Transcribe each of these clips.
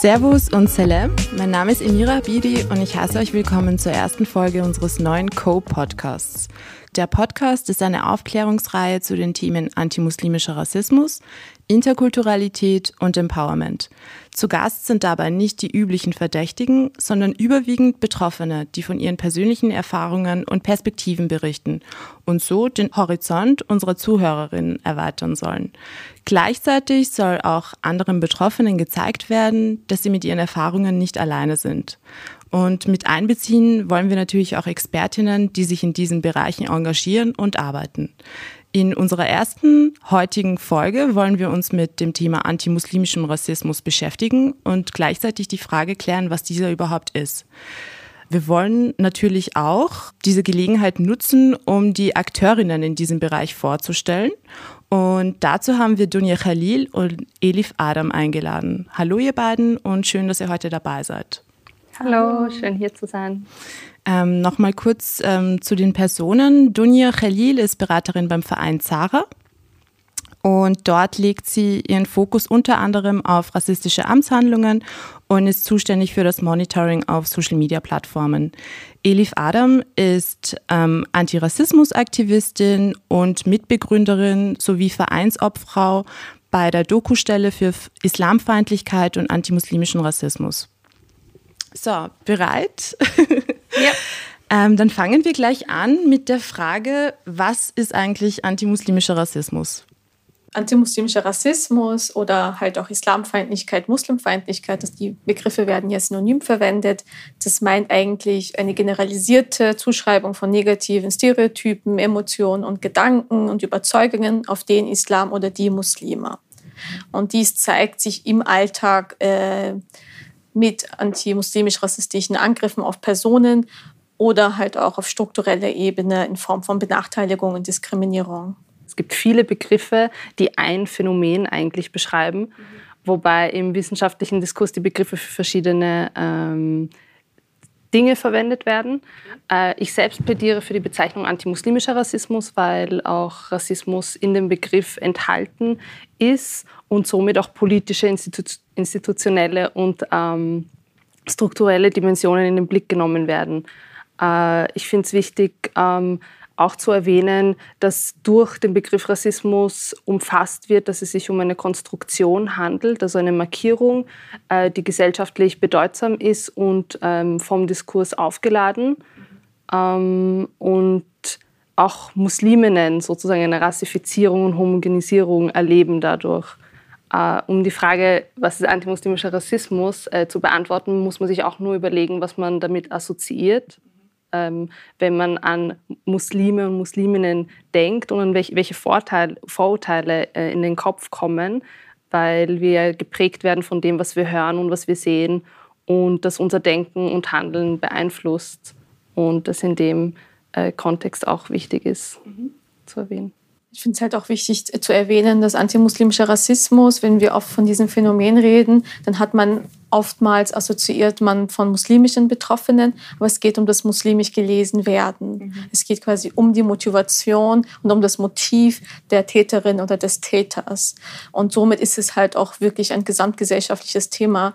Servus und Salam, mein Name ist Emira Bidi und ich heiße euch willkommen zur ersten Folge unseres neuen Co-Podcasts. Der Podcast ist eine Aufklärungsreihe zu den Themen antimuslimischer Rassismus, Interkulturalität und Empowerment. Zu Gast sind dabei nicht die üblichen Verdächtigen, sondern überwiegend Betroffene, die von ihren persönlichen Erfahrungen und Perspektiven berichten und so den Horizont unserer Zuhörerinnen erweitern sollen. Gleichzeitig soll auch anderen Betroffenen gezeigt werden, dass sie mit ihren Erfahrungen nicht alleine sind. Und mit einbeziehen wollen wir natürlich auch Expertinnen, die sich in diesen Bereichen engagieren und arbeiten. In unserer ersten heutigen Folge wollen wir uns mit dem Thema antimuslimischem Rassismus beschäftigen und gleichzeitig die Frage klären, was dieser überhaupt ist. Wir wollen natürlich auch diese Gelegenheit nutzen, um die Akteurinnen in diesem Bereich vorzustellen. Und dazu haben wir Dunja Khalil und Elif Adam eingeladen. Hallo ihr beiden und schön, dass ihr heute dabei seid. Hallo, schön hier zu sein. Ähm, Nochmal kurz ähm, zu den Personen. Dunja Khalil ist Beraterin beim Verein Zara. Und dort legt sie ihren Fokus unter anderem auf rassistische Amtshandlungen und ist zuständig für das Monitoring auf Social-Media-Plattformen. Elif Adam ist ähm, Antirassismus-Aktivistin und Mitbegründerin sowie Vereinsobfrau bei der Doku-Stelle für Islamfeindlichkeit und antimuslimischen Rassismus. So, bereit? Ja. ähm, dann fangen wir gleich an mit der Frage, was ist eigentlich antimuslimischer Rassismus? Antimuslimischer Rassismus oder halt auch Islamfeindlichkeit, Muslimfeindlichkeit, dass die Begriffe werden ja synonym verwendet. Das meint eigentlich eine generalisierte Zuschreibung von negativen Stereotypen, Emotionen und Gedanken und Überzeugungen auf den Islam oder die Muslime. Und dies zeigt sich im Alltag äh, mit antimuslimisch-rassistischen Angriffen auf Personen oder halt auch auf struktureller Ebene in Form von Benachteiligung und Diskriminierung. Es gibt viele Begriffe, die ein Phänomen eigentlich beschreiben, mhm. wobei im wissenschaftlichen Diskurs die Begriffe für verschiedene ähm, Dinge verwendet werden. Äh, ich selbst plädiere für die Bezeichnung antimuslimischer Rassismus, weil auch Rassismus in dem Begriff enthalten ist und somit auch politische, institu institutionelle und ähm, strukturelle Dimensionen in den Blick genommen werden. Äh, ich finde es wichtig, ähm, auch zu erwähnen, dass durch den Begriff Rassismus umfasst wird, dass es sich um eine Konstruktion handelt, also eine Markierung, äh, die gesellschaftlich bedeutsam ist und ähm, vom Diskurs aufgeladen. Ähm, und auch Musliminnen sozusagen eine Rassifizierung und Homogenisierung erleben dadurch. Äh, um die Frage, was ist antimuslimischer Rassismus, äh, zu beantworten, muss man sich auch nur überlegen, was man damit assoziiert ähm, wenn man an Muslime und Musliminnen denkt und an welche, welche Vorteil, Vorurteile äh, in den Kopf kommen, weil wir geprägt werden von dem, was wir hören und was wir sehen und das unser Denken und Handeln beeinflusst und das in dem äh, Kontext auch wichtig ist mhm. zu erwähnen. Ich finde es halt auch wichtig zu erwähnen, dass antimuslimischer Rassismus, wenn wir oft von diesem Phänomen reden, dann hat man oftmals assoziiert man von muslimischen Betroffenen, aber es geht um das muslimisch gelesen werden. Mhm. Es geht quasi um die Motivation und um das Motiv der Täterin oder des Täters. Und somit ist es halt auch wirklich ein gesamtgesellschaftliches Thema,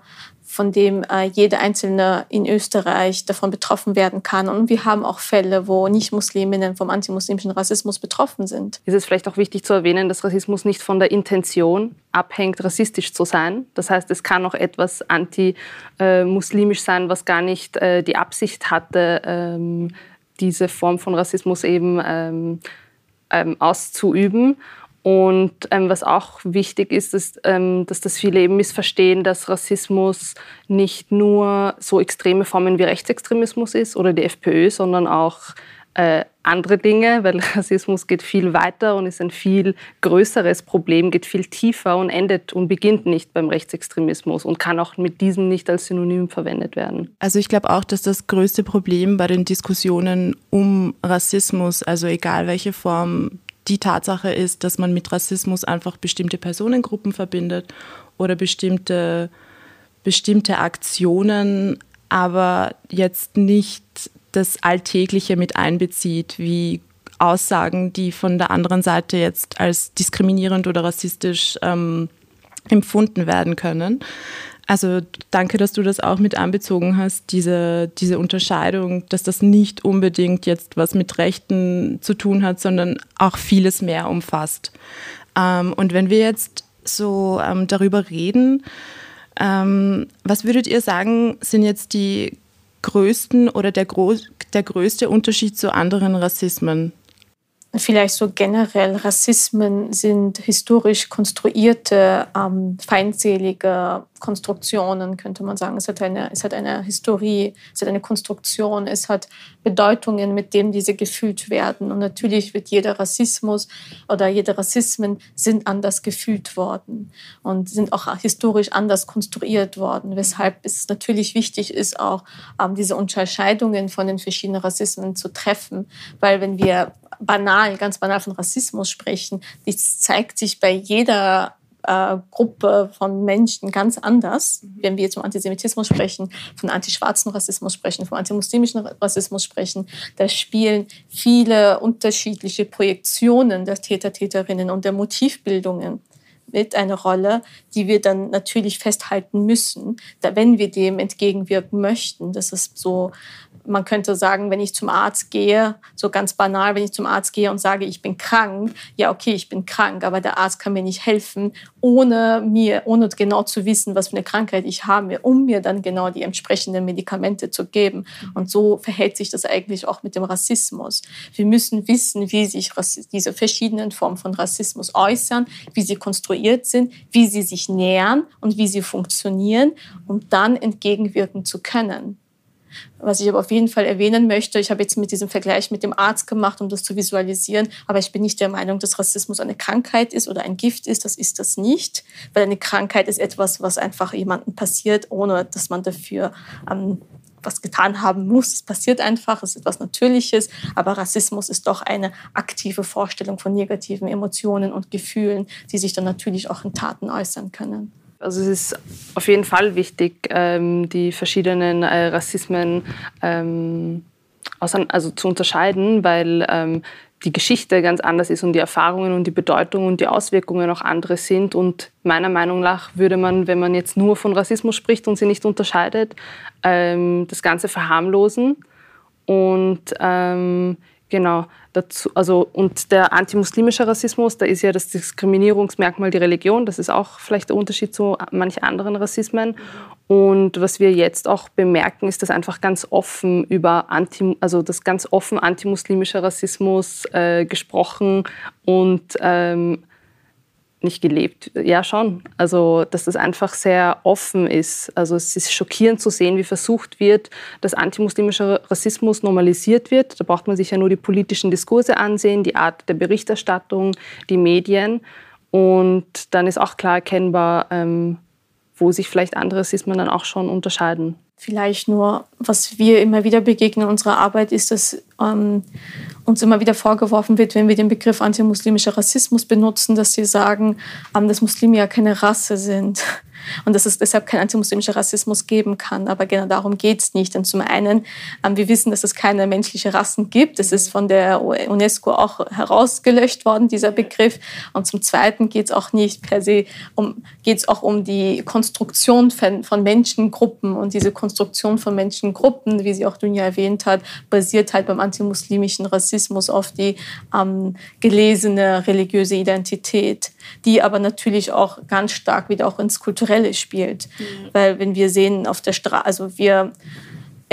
von dem äh, jeder Einzelne in Österreich davon betroffen werden kann. Und wir haben auch Fälle, wo Nicht-Musliminnen vom antimuslimischen Rassismus betroffen sind. Ist es vielleicht auch wichtig zu erwähnen, dass Rassismus nicht von der Intention abhängt, rassistisch zu sein. Das heißt, es kann auch etwas anti-muslimisch sein, was gar nicht äh, die Absicht hatte, ähm, diese Form von Rassismus eben ähm, ähm, auszuüben. Und ähm, was auch wichtig ist, ist, ähm, dass das viele eben missverstehen, dass Rassismus nicht nur so extreme Formen wie Rechtsextremismus ist oder die FPÖ, sondern auch äh, andere Dinge, weil Rassismus geht viel weiter und ist ein viel größeres Problem, geht viel tiefer und endet und beginnt nicht beim Rechtsextremismus und kann auch mit diesem nicht als Synonym verwendet werden. Also ich glaube auch, dass das größte Problem bei den Diskussionen um Rassismus, also egal welche Form die Tatsache ist, dass man mit Rassismus einfach bestimmte Personengruppen verbindet oder bestimmte, bestimmte Aktionen, aber jetzt nicht das Alltägliche mit einbezieht, wie Aussagen, die von der anderen Seite jetzt als diskriminierend oder rassistisch ähm, empfunden werden können. Also danke, dass du das auch mit anbezogen hast, diese, diese Unterscheidung, dass das nicht unbedingt jetzt was mit Rechten zu tun hat, sondern auch vieles mehr umfasst. Ähm, und wenn wir jetzt so ähm, darüber reden, ähm, was würdet ihr sagen, sind jetzt die größten oder der, der größte Unterschied zu anderen Rassismen? Vielleicht so generell Rassismen sind historisch konstruierte, ähm, feindselige Konstruktionen, könnte man sagen. Es hat, eine, es hat eine Historie, es hat eine Konstruktion, es hat Bedeutungen, mit denen diese gefühlt werden. Und natürlich wird jeder Rassismus oder jede Rassismen sind anders gefühlt worden und sind auch historisch anders konstruiert worden, weshalb es natürlich wichtig ist, auch ähm, diese Unterscheidungen von den verschiedenen Rassismen zu treffen, weil wenn wir banal, ganz banal von Rassismus sprechen, das zeigt sich bei jeder äh, Gruppe von Menschen ganz anders. Mhm. Wenn wir jetzt vom Antisemitismus sprechen, von antischwarzen Rassismus sprechen, vom antimuslimischen Rassismus sprechen, da spielen viele unterschiedliche Projektionen der Täter, Täterinnen und der Motivbildungen mit eine Rolle, die wir dann natürlich festhalten müssen, da wenn wir dem entgegenwirken möchten. Das ist so man könnte sagen, wenn ich zum Arzt gehe, so ganz banal, wenn ich zum Arzt gehe und sage, ich bin krank, ja, okay, ich bin krank, aber der Arzt kann mir nicht helfen, ohne mir, ohne genau zu wissen, was für eine Krankheit ich habe, um mir dann genau die entsprechenden Medikamente zu geben. Und so verhält sich das eigentlich auch mit dem Rassismus. Wir müssen wissen, wie sich diese verschiedenen Formen von Rassismus äußern, wie sie konstruiert sind, wie sie sich nähern und wie sie funktionieren, um dann entgegenwirken zu können. Was ich aber auf jeden Fall erwähnen möchte, ich habe jetzt mit diesem Vergleich mit dem Arzt gemacht, um das zu visualisieren, aber ich bin nicht der Meinung, dass Rassismus eine Krankheit ist oder ein Gift ist. Das ist das nicht, weil eine Krankheit ist etwas, was einfach jemandem passiert, ohne dass man dafür ähm, was getan haben muss. Es passiert einfach, es ist etwas Natürliches, aber Rassismus ist doch eine aktive Vorstellung von negativen Emotionen und Gefühlen, die sich dann natürlich auch in Taten äußern können. Also es ist auf jeden Fall wichtig, ähm, die verschiedenen äh, Rassismen ähm, also zu unterscheiden, weil ähm, die Geschichte ganz anders ist und die Erfahrungen und die Bedeutung und die Auswirkungen auch andere sind. Und meiner Meinung nach würde man, wenn man jetzt nur von Rassismus spricht und sie nicht unterscheidet, das Ganze verharmlosen. Und genau, dazu, also, und der antimuslimische Rassismus, da ist ja das Diskriminierungsmerkmal die Religion. Das ist auch vielleicht der Unterschied zu manchen anderen Rassismen. Und was wir jetzt auch bemerken, ist, dass einfach ganz offen über Anti, also das ganz offen antimuslimischer Rassismus äh, gesprochen und ähm, nicht gelebt. Ja, schon. Also, dass das einfach sehr offen ist. Also, es ist schockierend zu sehen, wie versucht wird, dass antimuslimischer Rassismus normalisiert wird. Da braucht man sich ja nur die politischen Diskurse ansehen, die Art der Berichterstattung, die Medien. Und dann ist auch klar erkennbar, ähm, wo sich vielleicht andere Rassismen dann auch schon unterscheiden. Vielleicht nur, was wir immer wieder begegnen in unserer Arbeit, ist, dass ähm, uns immer wieder vorgeworfen wird, wenn wir den Begriff antimuslimischer Rassismus benutzen, dass sie sagen, ähm, dass Muslime ja keine Rasse sind und dass es deshalb kein antimuslimischer Rassismus geben kann. Aber genau darum geht es nicht. Denn zum einen, ähm, wir wissen, dass es keine menschlichen Rassen gibt. Es ist von der UNESCO auch herausgelöscht worden, dieser Begriff. Und zum Zweiten geht es auch nicht per se um, geht auch um die Konstruktion von, von Menschengruppen. Und diese Konstruktion von Menschengruppen, wie sie auch Dunja erwähnt hat, basiert halt beim antimuslimischen Rassismus auf die ähm, gelesene religiöse Identität, die aber natürlich auch ganz stark wieder auch ins kulturelle spielt. Mhm. Weil wenn wir sehen auf der Straße, also wir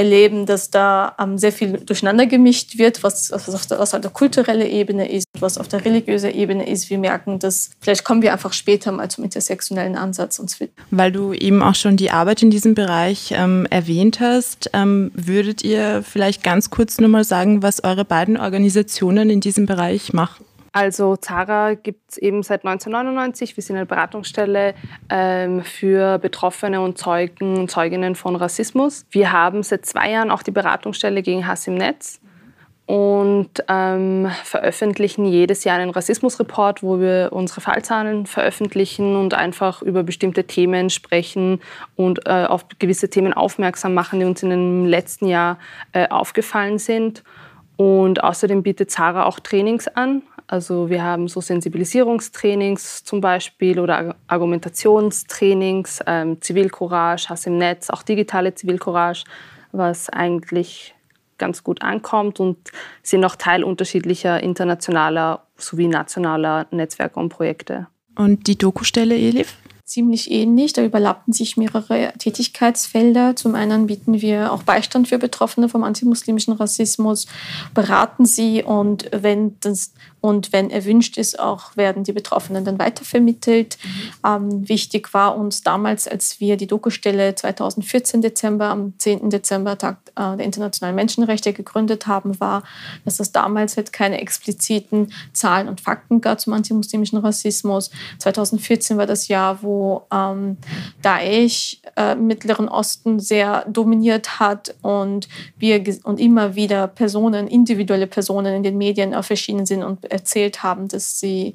erleben, dass da ähm, sehr viel durcheinander gemischt wird, was, auf der, was auf der kulturellen Ebene ist, was auf der religiösen Ebene ist. Wir merken, dass vielleicht kommen wir einfach später mal zum intersektionellen Ansatz uns Weil du eben auch schon die Arbeit in diesem Bereich ähm, erwähnt hast, ähm, würdet ihr vielleicht ganz kurz nur mal sagen, was eure beiden Organisationen in diesem Bereich machen? Also Zara gibt es eben seit 1999. Wir sind eine Beratungsstelle ähm, für Betroffene und Zeugen und Zeuginnen von Rassismus. Wir haben seit zwei Jahren auch die Beratungsstelle gegen Hass im Netz und ähm, veröffentlichen jedes Jahr einen Rassismusreport, wo wir unsere Fallzahlen veröffentlichen und einfach über bestimmte Themen sprechen und äh, auf gewisse Themen aufmerksam machen, die uns in dem letzten Jahr äh, aufgefallen sind. Und außerdem bietet Zara auch Trainings an Also wir haben so Sensibilisierungstrainings zum Beispiel oder Argumentationstrainings, ähm, Zivilcourage, Hass im Netz, auch digitale Zivilcourage, was eigentlich ganz gut ankommt und sind auch Teil unterschiedlicher internationaler sowie nationaler Netzwerke und Projekte. Und die Dokustelle, Elif? ziemlich ähnlich. Da überlappen sich mehrere Tätigkeitsfelder. Zum einen bieten wir auch Beistand für Betroffene vom antimuslimischen Rassismus, beraten sie und wenn das und wenn erwünscht ist, auch werden die Betroffenen dann weitervermittelt. Mhm. Ähm, wichtig war uns damals, als wir die Dokustelle 2014 Dezember, am 10. Dezember, Tag äh, der internationalen Menschenrechte gegründet haben, war, dass es damals halt keine expliziten Zahlen und Fakten gab zum antimuslimischen Rassismus. 2014 war das Jahr, wo ähm, Daesh äh, im Mittleren Osten sehr dominiert hat und wir und immer wieder Personen, individuelle Personen in den Medien auf verschiedenen sind und erzählt haben, dass sie,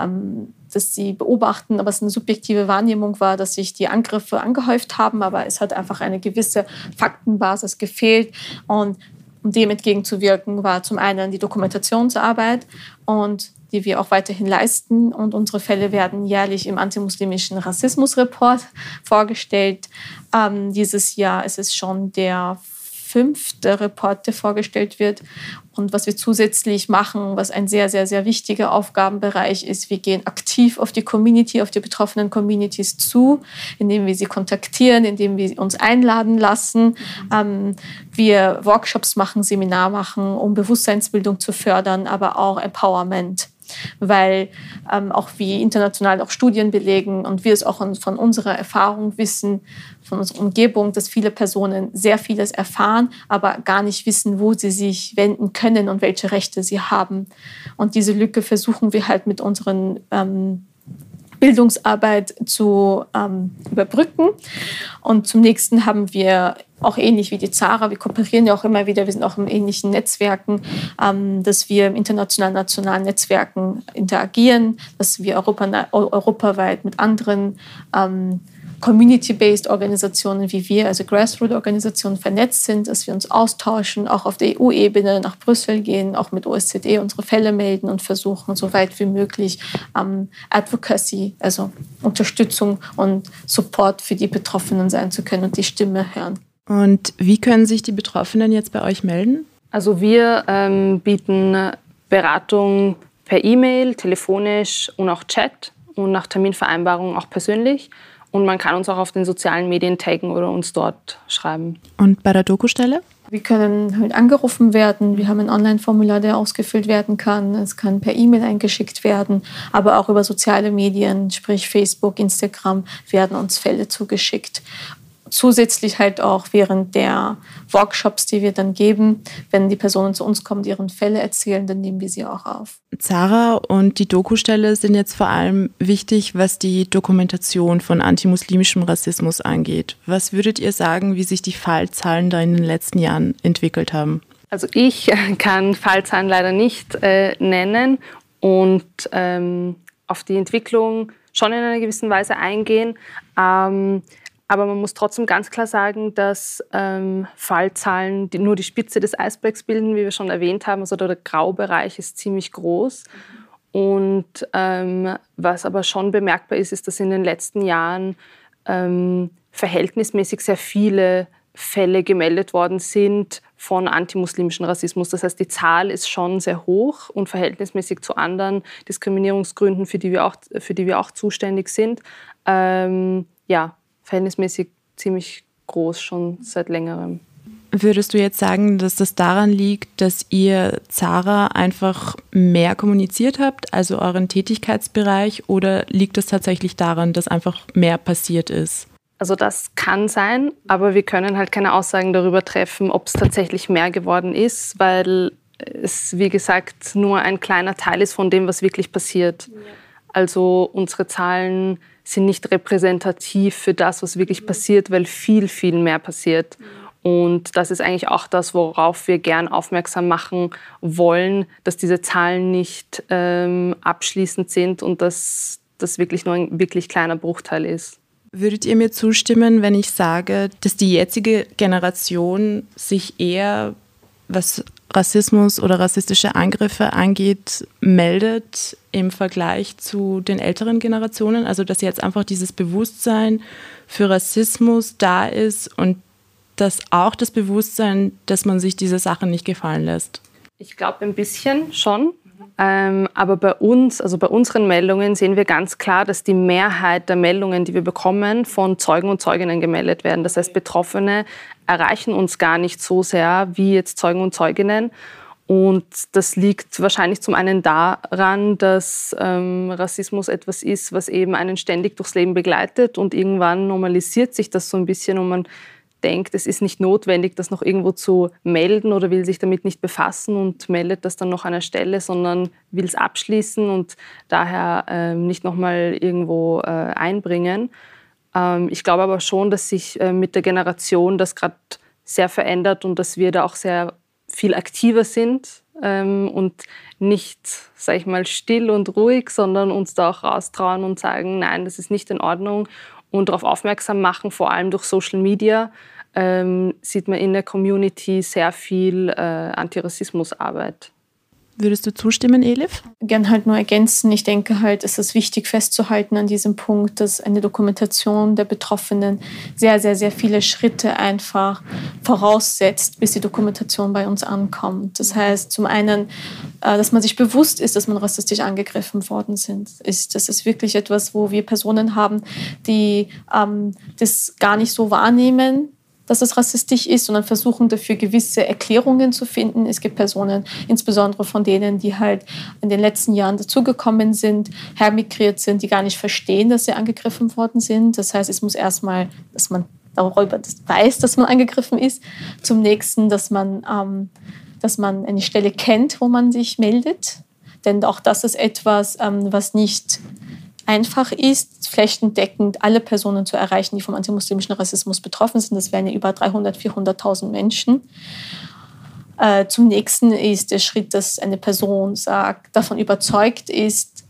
ähm, dass sie beobachten, aber es eine subjektive Wahrnehmung war, dass sich die Angriffe angehäuft haben, aber es hat einfach eine gewisse Faktenbasis gefehlt. Und um dem entgegenzuwirken, war zum einen die Dokumentationsarbeit und die wir auch weiterhin leisten. Und unsere Fälle werden jährlich im antimuslimischen Rassismusreport vorgestellt. Ähm, dieses Jahr ist es schon der fünfte Report, der vorgestellt wird. Und was wir zusätzlich machen, was ein sehr, sehr, sehr wichtiger Aufgabenbereich ist, wir gehen aktiv auf die Community, auf die betroffenen Communities zu, indem wir sie kontaktieren, indem wir uns einladen lassen. Ähm, wir Workshops machen, Seminar machen, um Bewusstseinsbildung zu fördern, aber auch Empowerment weil ähm, auch wie international auch Studien belegen und wir es auch von unserer Erfahrung wissen, von unserer Umgebung, dass viele Personen sehr vieles erfahren, aber gar nicht wissen, wo sie sich wenden können und welche Rechte sie haben. Und diese Lücke versuchen wir halt mit unseren ähm, Bildungsarbeit zu ähm, überbrücken. Und zum nächsten haben wir auch ähnlich wie die Zara, wir kooperieren ja auch immer wieder, wir sind auch in ähnlichen Netzwerken, ähm, dass wir im internationalen, nationalen Netzwerken interagieren, dass wir Europa, europaweit mit anderen ähm, community-based Organisationen wie wir, also Grassroot-Organisationen, vernetzt sind, dass wir uns austauschen, auch auf der EU-Ebene nach Brüssel gehen, auch mit OSZE unsere Fälle melden und versuchen, so weit wie möglich ähm, Advocacy, also Unterstützung und Support für die Betroffenen sein zu können und die Stimme hören. Und wie können sich die Betroffenen jetzt bei euch melden? Also wir ähm, bieten Beratung per E-Mail, telefonisch und auch Chat und nach Terminvereinbarung auch persönlich. Und man kann uns auch auf den sozialen Medien taggen oder uns dort schreiben. Und bei der Dokustelle? Wir können halt angerufen werden. Wir haben ein Online-Formular, der ausgefüllt werden kann. Es kann per E-Mail eingeschickt werden. Aber auch über soziale Medien, sprich Facebook, Instagram, werden uns Fälle zugeschickt zusätzlich halt auch während der Workshops, die wir dann geben, wenn die Personen zu uns kommen, die ihren Fälle erzählen, dann nehmen wir sie auch auf. Zara und die Dokustelle sind jetzt vor allem wichtig, was die Dokumentation von antimuslimischem Rassismus angeht. Was würdet ihr sagen, wie sich die Fallzahlen da in den letzten Jahren entwickelt haben? Also ich kann Fallzahlen leider nicht äh, nennen und ähm, auf die Entwicklung schon in einer gewissen Weise eingehen. Ähm, aber man muss trotzdem ganz klar sagen, dass ähm, Fallzahlen die nur die Spitze des Eisbergs bilden, wie wir schon erwähnt haben. Also der Graubereich ist ziemlich groß. Und ähm, was aber schon bemerkbar ist, ist, dass in den letzten Jahren ähm, verhältnismäßig sehr viele Fälle gemeldet worden sind von antimuslimischen Rassismus. Das heißt, die Zahl ist schon sehr hoch und verhältnismäßig zu anderen Diskriminierungsgründen, für die wir auch, für die wir auch zuständig sind. Ähm, ja, verhältnismäßig ziemlich groß schon seit längerem. Würdest du jetzt sagen, dass das daran liegt, dass ihr Zara einfach mehr kommuniziert habt, also euren Tätigkeitsbereich, oder liegt es tatsächlich daran, dass einfach mehr passiert ist? Also das kann sein, aber wir können halt keine Aussagen darüber treffen, ob es tatsächlich mehr geworden ist, weil es, wie gesagt, nur ein kleiner Teil ist von dem, was wirklich passiert. Also unsere Zahlen sind nicht repräsentativ für das, was wirklich mhm. passiert, weil viel, viel mehr passiert. Mhm. Und das ist eigentlich auch das, worauf wir gern aufmerksam machen wollen, dass diese Zahlen nicht ähm, abschließend sind und dass das wirklich nur ein wirklich kleiner Bruchteil ist. Würdet ihr mir zustimmen, wenn ich sage, dass die jetzige Generation sich eher, was Rassismus oder rassistische Angriffe angeht, meldet im Vergleich zu den älteren Generationen? Also dass jetzt einfach dieses Bewusstsein für Rassismus da ist und dass auch das Bewusstsein, dass man sich diese Sachen nicht gefallen lässt? Ich glaube ein bisschen schon. Ähm, aber bei uns, also bei unseren Meldungen, sehen wir ganz klar, dass die Mehrheit der Meldungen, die wir bekommen, von Zeugen und Zeuginnen gemeldet werden. Das heißt, Betroffene erreichen uns gar nicht so sehr wie jetzt Zeugen und Zeuginnen. Und das liegt wahrscheinlich zum einen daran, dass ähm, Rassismus etwas ist, was eben einen ständig durchs Leben begleitet und irgendwann normalisiert sich das so ein bisschen und man denkt, es ist nicht notwendig, das noch irgendwo zu melden oder will sich damit nicht befassen und meldet das dann noch an einer Stelle, sondern will es abschließen und daher ähm, nicht nochmal irgendwo äh, einbringen. Ähm, ich glaube aber schon, dass sich äh, mit der Generation das gerade sehr verändert und dass wir da auch sehr viel aktiver sind ähm, und nicht, sag ich mal, still und ruhig, sondern uns da auch raustrauen und sagen, nein, das ist nicht in Ordnung und darauf aufmerksam machen, vor allem durch Social Media, ähm, sieht man in der Community sehr viel äh, Antirassismusarbeit. Würdest du zustimmen, Elif? Gern halt nur ergänzen. Ich denke halt, es ist wichtig festzuhalten an diesem Punkt, dass eine Dokumentation der Betroffenen sehr, sehr, sehr viele Schritte einfach voraussetzt, bis die Dokumentation bei uns ankommt. Das heißt, zum einen, äh, dass man sich bewusst ist, dass man rassistisch angegriffen worden sind, ist. Das ist wirklich etwas, wo wir Personen haben, die ähm, das gar nicht so wahrnehmen, dass es rassistisch ist, sondern versuchen dafür gewisse Erklärungen zu finden. Es gibt Personen, insbesondere von denen, die halt in den letzten Jahren dazugekommen sind, hermigriert sind, die gar nicht verstehen, dass sie angegriffen worden sind. Das heißt, es muss erstmal, dass man darüber weiß, dass man angegriffen ist. Zum nächsten, dass man, ähm, dass man eine Stelle kennt, wo man sich meldet. Denn auch das ist etwas, ähm, was nicht einfach ist, flächendeckend alle Personen zu erreichen, die vom antimuslimischen Rassismus betroffen sind. Das wären ja über 300.000, 400.000 Menschen. Äh, zum nächsten ist der Schritt, dass eine Person sagt, davon überzeugt ist,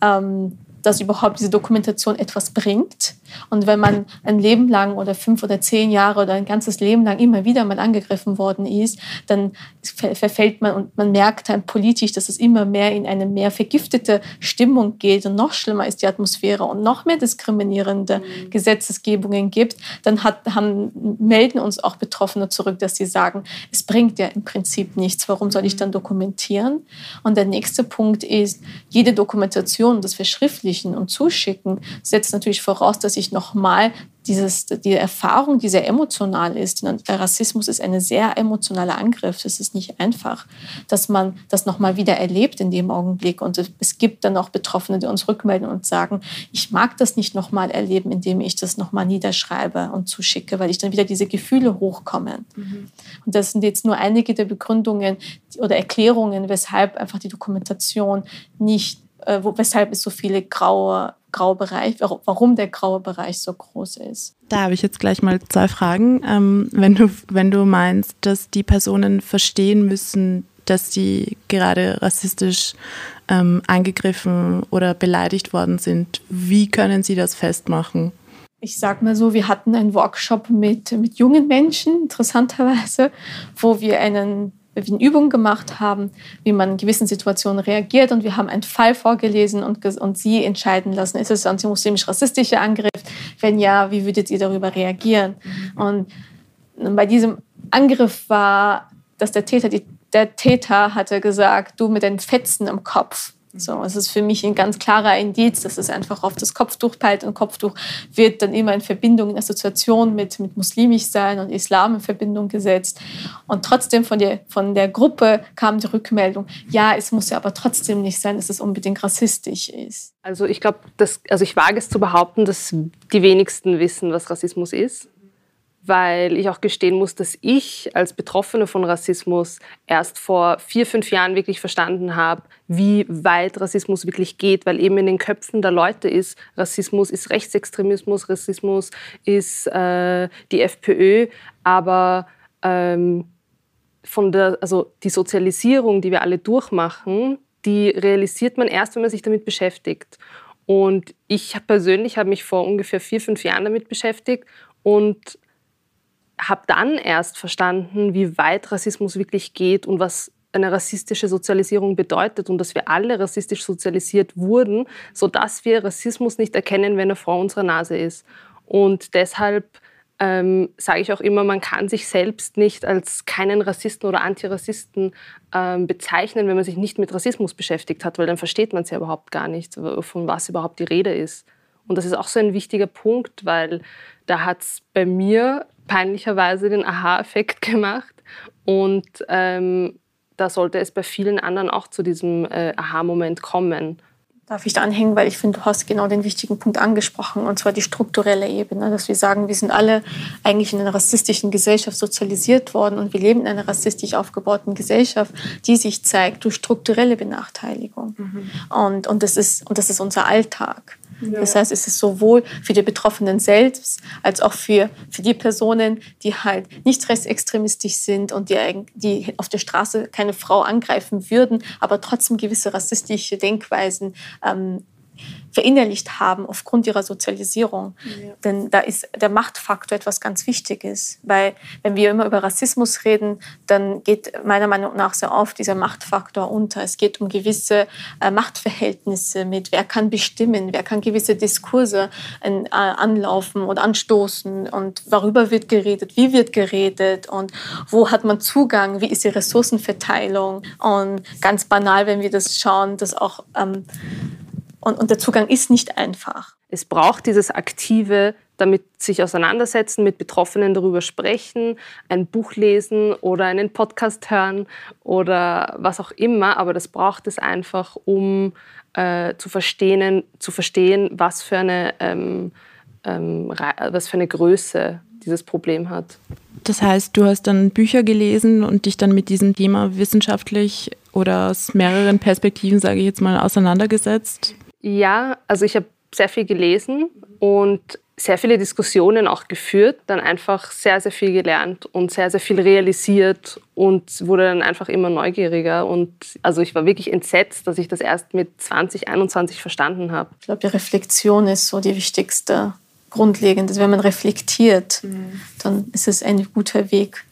ähm, dass überhaupt diese Dokumentation etwas bringt. Und wenn man ein Leben lang oder fünf oder zehn Jahre oder ein ganzes Leben lang immer wieder mal angegriffen worden ist, dann verfällt man und man merkt dann politisch, dass es immer mehr in eine mehr vergiftete Stimmung geht und noch schlimmer ist die Atmosphäre und noch mehr diskriminierende mhm. Gesetzesgebungen gibt, dann hat, haben, melden uns auch Betroffene zurück, dass sie sagen, es bringt ja im Prinzip nichts, warum soll ich mhm. dann dokumentieren? Und der nächste Punkt ist, jede Dokumentation, das Verschriftlichen und Zuschicken, setzt natürlich voraus, dass ich nochmal dieses, die Erfahrung, die sehr emotional ist. Rassismus ist ein sehr emotionaler Angriff. Es ist nicht einfach, dass man das nochmal wieder erlebt in dem Augenblick. Und es gibt dann auch Betroffene, die uns rückmelden und sagen, ich mag das nicht nochmal erleben, indem ich das nochmal niederschreibe und zuschicke, weil ich dann wieder diese Gefühle hochkommen. Mhm. Und das sind jetzt nur einige der Begründungen oder Erklärungen, weshalb einfach die Dokumentation nicht, äh, weshalb es so viele graue graue Bereich, warum der graue Bereich so groß ist. Da habe ich jetzt gleich mal zwei Fragen. Ähm, wenn, du, wenn du meinst, dass die Personen verstehen müssen, dass sie gerade rassistisch ähm, angegriffen oder beleidigt worden sind, wie können sie das festmachen? ich sage mal so, wir hatten einen Workshop mit, mit jungen Menschen, interessanterweise, wo wir einen wir eine Übung gemacht haben, wie man in gewissen Situationen reagiert. Und wir haben einen Fall vorgelesen und, und sie entscheiden lassen, ist es ein antimuslimisch-rassistischer Angriff? Wenn ja, wie würdet ihr darüber reagieren? Und bei diesem Angriff war, dass der Täter, die, der Täter hatte gesagt, du mit den Fetzen im Kopf. So, es ist für mich ein ganz klarer Indiz, dass es einfach auf das Kopftuch peilt und Kopftuch wird dann immer in Verbindung, in Assoziation mit, mit muslimisch sein und Islam in Verbindung gesetzt. Und trotzdem von der, von der Gruppe kam die Rückmeldung, ja, es muss ja aber trotzdem nicht sein, dass es unbedingt rassistisch ist. Also ich glaube, also ich wage es zu behaupten, dass die wenigsten wissen, was Rassismus ist weil ich auch gestehen muss, dass ich als Betroffene von Rassismus erst vor vier, fünf Jahren wirklich verstanden habe, wie weit Rassismus wirklich geht, weil eben in den Köpfen der Leute ist, Rassismus ist Rechtsextremismus, Rassismus ist äh, die FPÖ, aber ähm, von der, also die Sozialisierung, die wir alle durchmachen, die realisiert man erst, wenn man sich damit beschäftigt. Und ich persönlich habe mich vor ungefähr vier, fünf Jahren damit beschäftigt und habe dann erst verstanden, wie weit Rassismus wirklich geht und was eine rassistische Sozialisierung bedeutet und dass wir alle rassistisch sozialisiert wurden, sodass wir Rassismus nicht erkennen, wenn er vor unserer Nase ist. Und deshalb ähm, sage ich auch immer, man kann sich selbst nicht als keinen Rassisten oder Antirassisten ähm, bezeichnen, wenn man sich nicht mit Rassismus beschäftigt hat, weil dann versteht man es ja überhaupt gar nicht, von was überhaupt die Rede ist. Und das ist auch so ein wichtiger Punkt, weil da hat es bei mir peinlicherweise den Aha-Effekt gemacht und ähm, da sollte es bei vielen anderen auch zu diesem äh, Aha-Moment kommen. Darf ich da anhängen, weil ich finde, du hast genau den wichtigen Punkt angesprochen, und zwar die strukturelle Ebene, dass wir sagen, wir sind alle eigentlich in einer rassistischen Gesellschaft sozialisiert worden und wir leben in einer rassistisch aufgebauten Gesellschaft, die sich zeigt durch strukturelle Benachteiligung. Mhm. Und, und, das ist, und das ist unser Alltag. Ja. Das heißt, es ist sowohl für die Betroffenen selbst als auch für, für die Personen, die halt nicht rechtsextremistisch sind und die, die auf der Straße keine Frau angreifen würden, aber trotzdem gewisse rassistische Denkweisen ähm, verinnerlicht haben aufgrund ihrer Sozialisierung. Ja. Denn da ist der Machtfaktor etwas ganz Wichtiges. Weil wenn wir immer über Rassismus reden, dann geht meiner Meinung nach sehr oft dieser Machtfaktor unter. Es geht um gewisse äh, Machtverhältnisse mit, wer kann bestimmen, wer kann gewisse Diskurse äh, anlaufen und anstoßen und worüber wird geredet, wie wird geredet und wo hat man Zugang, wie ist die Ressourcenverteilung. Und ganz banal, wenn wir das schauen, dass auch ähm, und, und der Zugang ist nicht einfach. Es braucht dieses aktive damit sich auseinandersetzen, mit Betroffenen darüber sprechen, ein Buch lesen oder einen Podcast hören oder was auch immer. Aber das braucht es einfach, um äh, zu, verstehen, zu verstehen, was für, eine, ähm, ähm, was für eine Größe dieses Problem hat. Das heißt, du hast dann Bücher gelesen und dich dann mit diesem Thema wissenschaftlich oder aus mehreren Perspektiven, sage ich jetzt mal, auseinandergesetzt? Ja, also ich habe sehr viel gelesen und sehr viele Diskussionen auch geführt, dann einfach sehr, sehr viel gelernt und sehr, sehr viel realisiert und wurde dann einfach immer neugieriger. Und also ich war wirklich entsetzt, dass ich das erst mit 20, 21 verstanden habe. Ich glaube, die Reflexion ist so die wichtigste, grundlegende. Wenn man reflektiert, mhm. dann ist es ein guter Weg,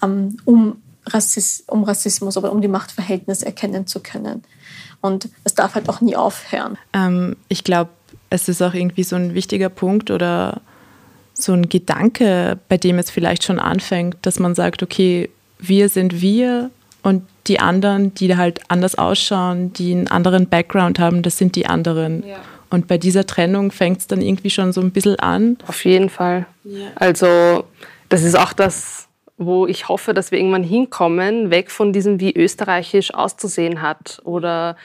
um, Rassismus, um Rassismus oder um die Machtverhältnisse erkennen zu können. Und es darf halt auch nie aufhören. Ähm, ich glaube, es ist auch irgendwie so ein wichtiger Punkt oder so ein Gedanke, bei dem es vielleicht schon anfängt, dass man sagt, okay, wir sind wir und die anderen, die halt anders ausschauen, die einen anderen Background haben, das sind die anderen. Ja. Und bei dieser Trennung fängt es dann irgendwie schon so ein bisschen an. Auf jeden Fall. Ja. Also das ist auch das, wo ich hoffe, dass wir irgendwann hinkommen, weg von diesem, wie österreichisch auszusehen hat oder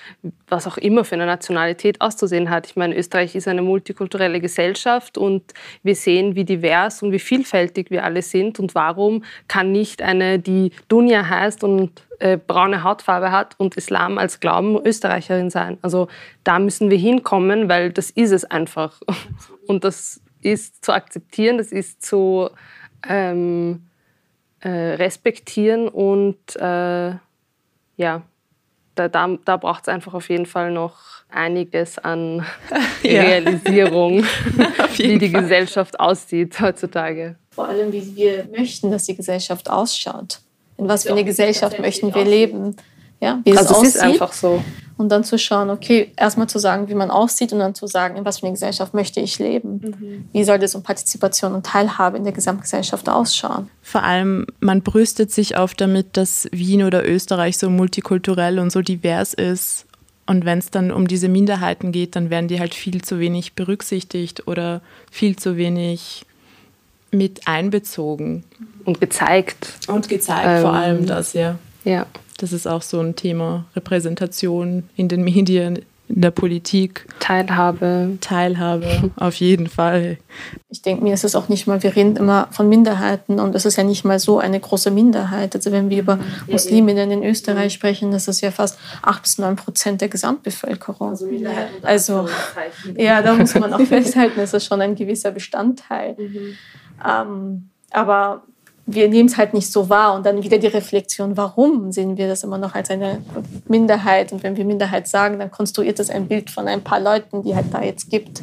was auch immer für eine Nationalität auszusehen hat. Ich meine, Österreich ist eine multikulturelle Gesellschaft und wir sehen, wie divers und wie vielfältig wir alle sind und warum kann nicht eine, die Dunja heißt und äh, braune Hautfarbe hat und Islam als Glauben Österreicherin sein. Also da müssen wir hinkommen, weil das ist es einfach. Und das ist zu akzeptieren, das ist zu... Ähm, äh, respektieren und äh, ja, da, da, da braucht es einfach auf jeden Fall noch einiges an Realisierung, wie die Fall. Gesellschaft aussieht heutzutage. Vor allem, wie wir möchten, dass die Gesellschaft ausschaut. In was für eine Gesellschaft möchten wir leben? Ja, wie also es, es ist einfach so und dann zu schauen, okay, erstmal zu sagen, wie man aussieht und dann zu sagen, in was für eine Gesellschaft möchte ich leben. Mhm. Wie soll das um Partizipation und Teilhabe in der Gesamtgesellschaft ausschauen? Vor allem, man brüstet sich oft damit, dass Wien oder Österreich so multikulturell und so divers ist. Und wenn es dann um diese Minderheiten geht, dann werden die halt viel zu wenig berücksichtigt oder viel zu wenig mit einbezogen. Und gezeigt. Und gezeigt, ähm, vor allem das, ja. Ja. Das ist auch so ein Thema. Repräsentation in den Medien, in der Politik. Teilhabe. Teilhabe, auf jeden Fall. Ich denke mir, es ist auch nicht mal, wir reden immer von Minderheiten und es ist ja nicht mal so eine große Minderheit. Also wenn wir über Musliminnen in Österreich sprechen, das ist ja fast 8 bis 9 Prozent der Gesamtbevölkerung. Also, also ja, da muss man auch festhalten, es ist schon ein gewisser Bestandteil. Mhm. Ähm, aber wir nehmen es halt nicht so wahr. Und dann wieder die Reflexion, warum sehen wir das immer noch als eine Minderheit? Und wenn wir Minderheit sagen, dann konstruiert das ein Bild von ein paar Leuten, die halt da jetzt gibt.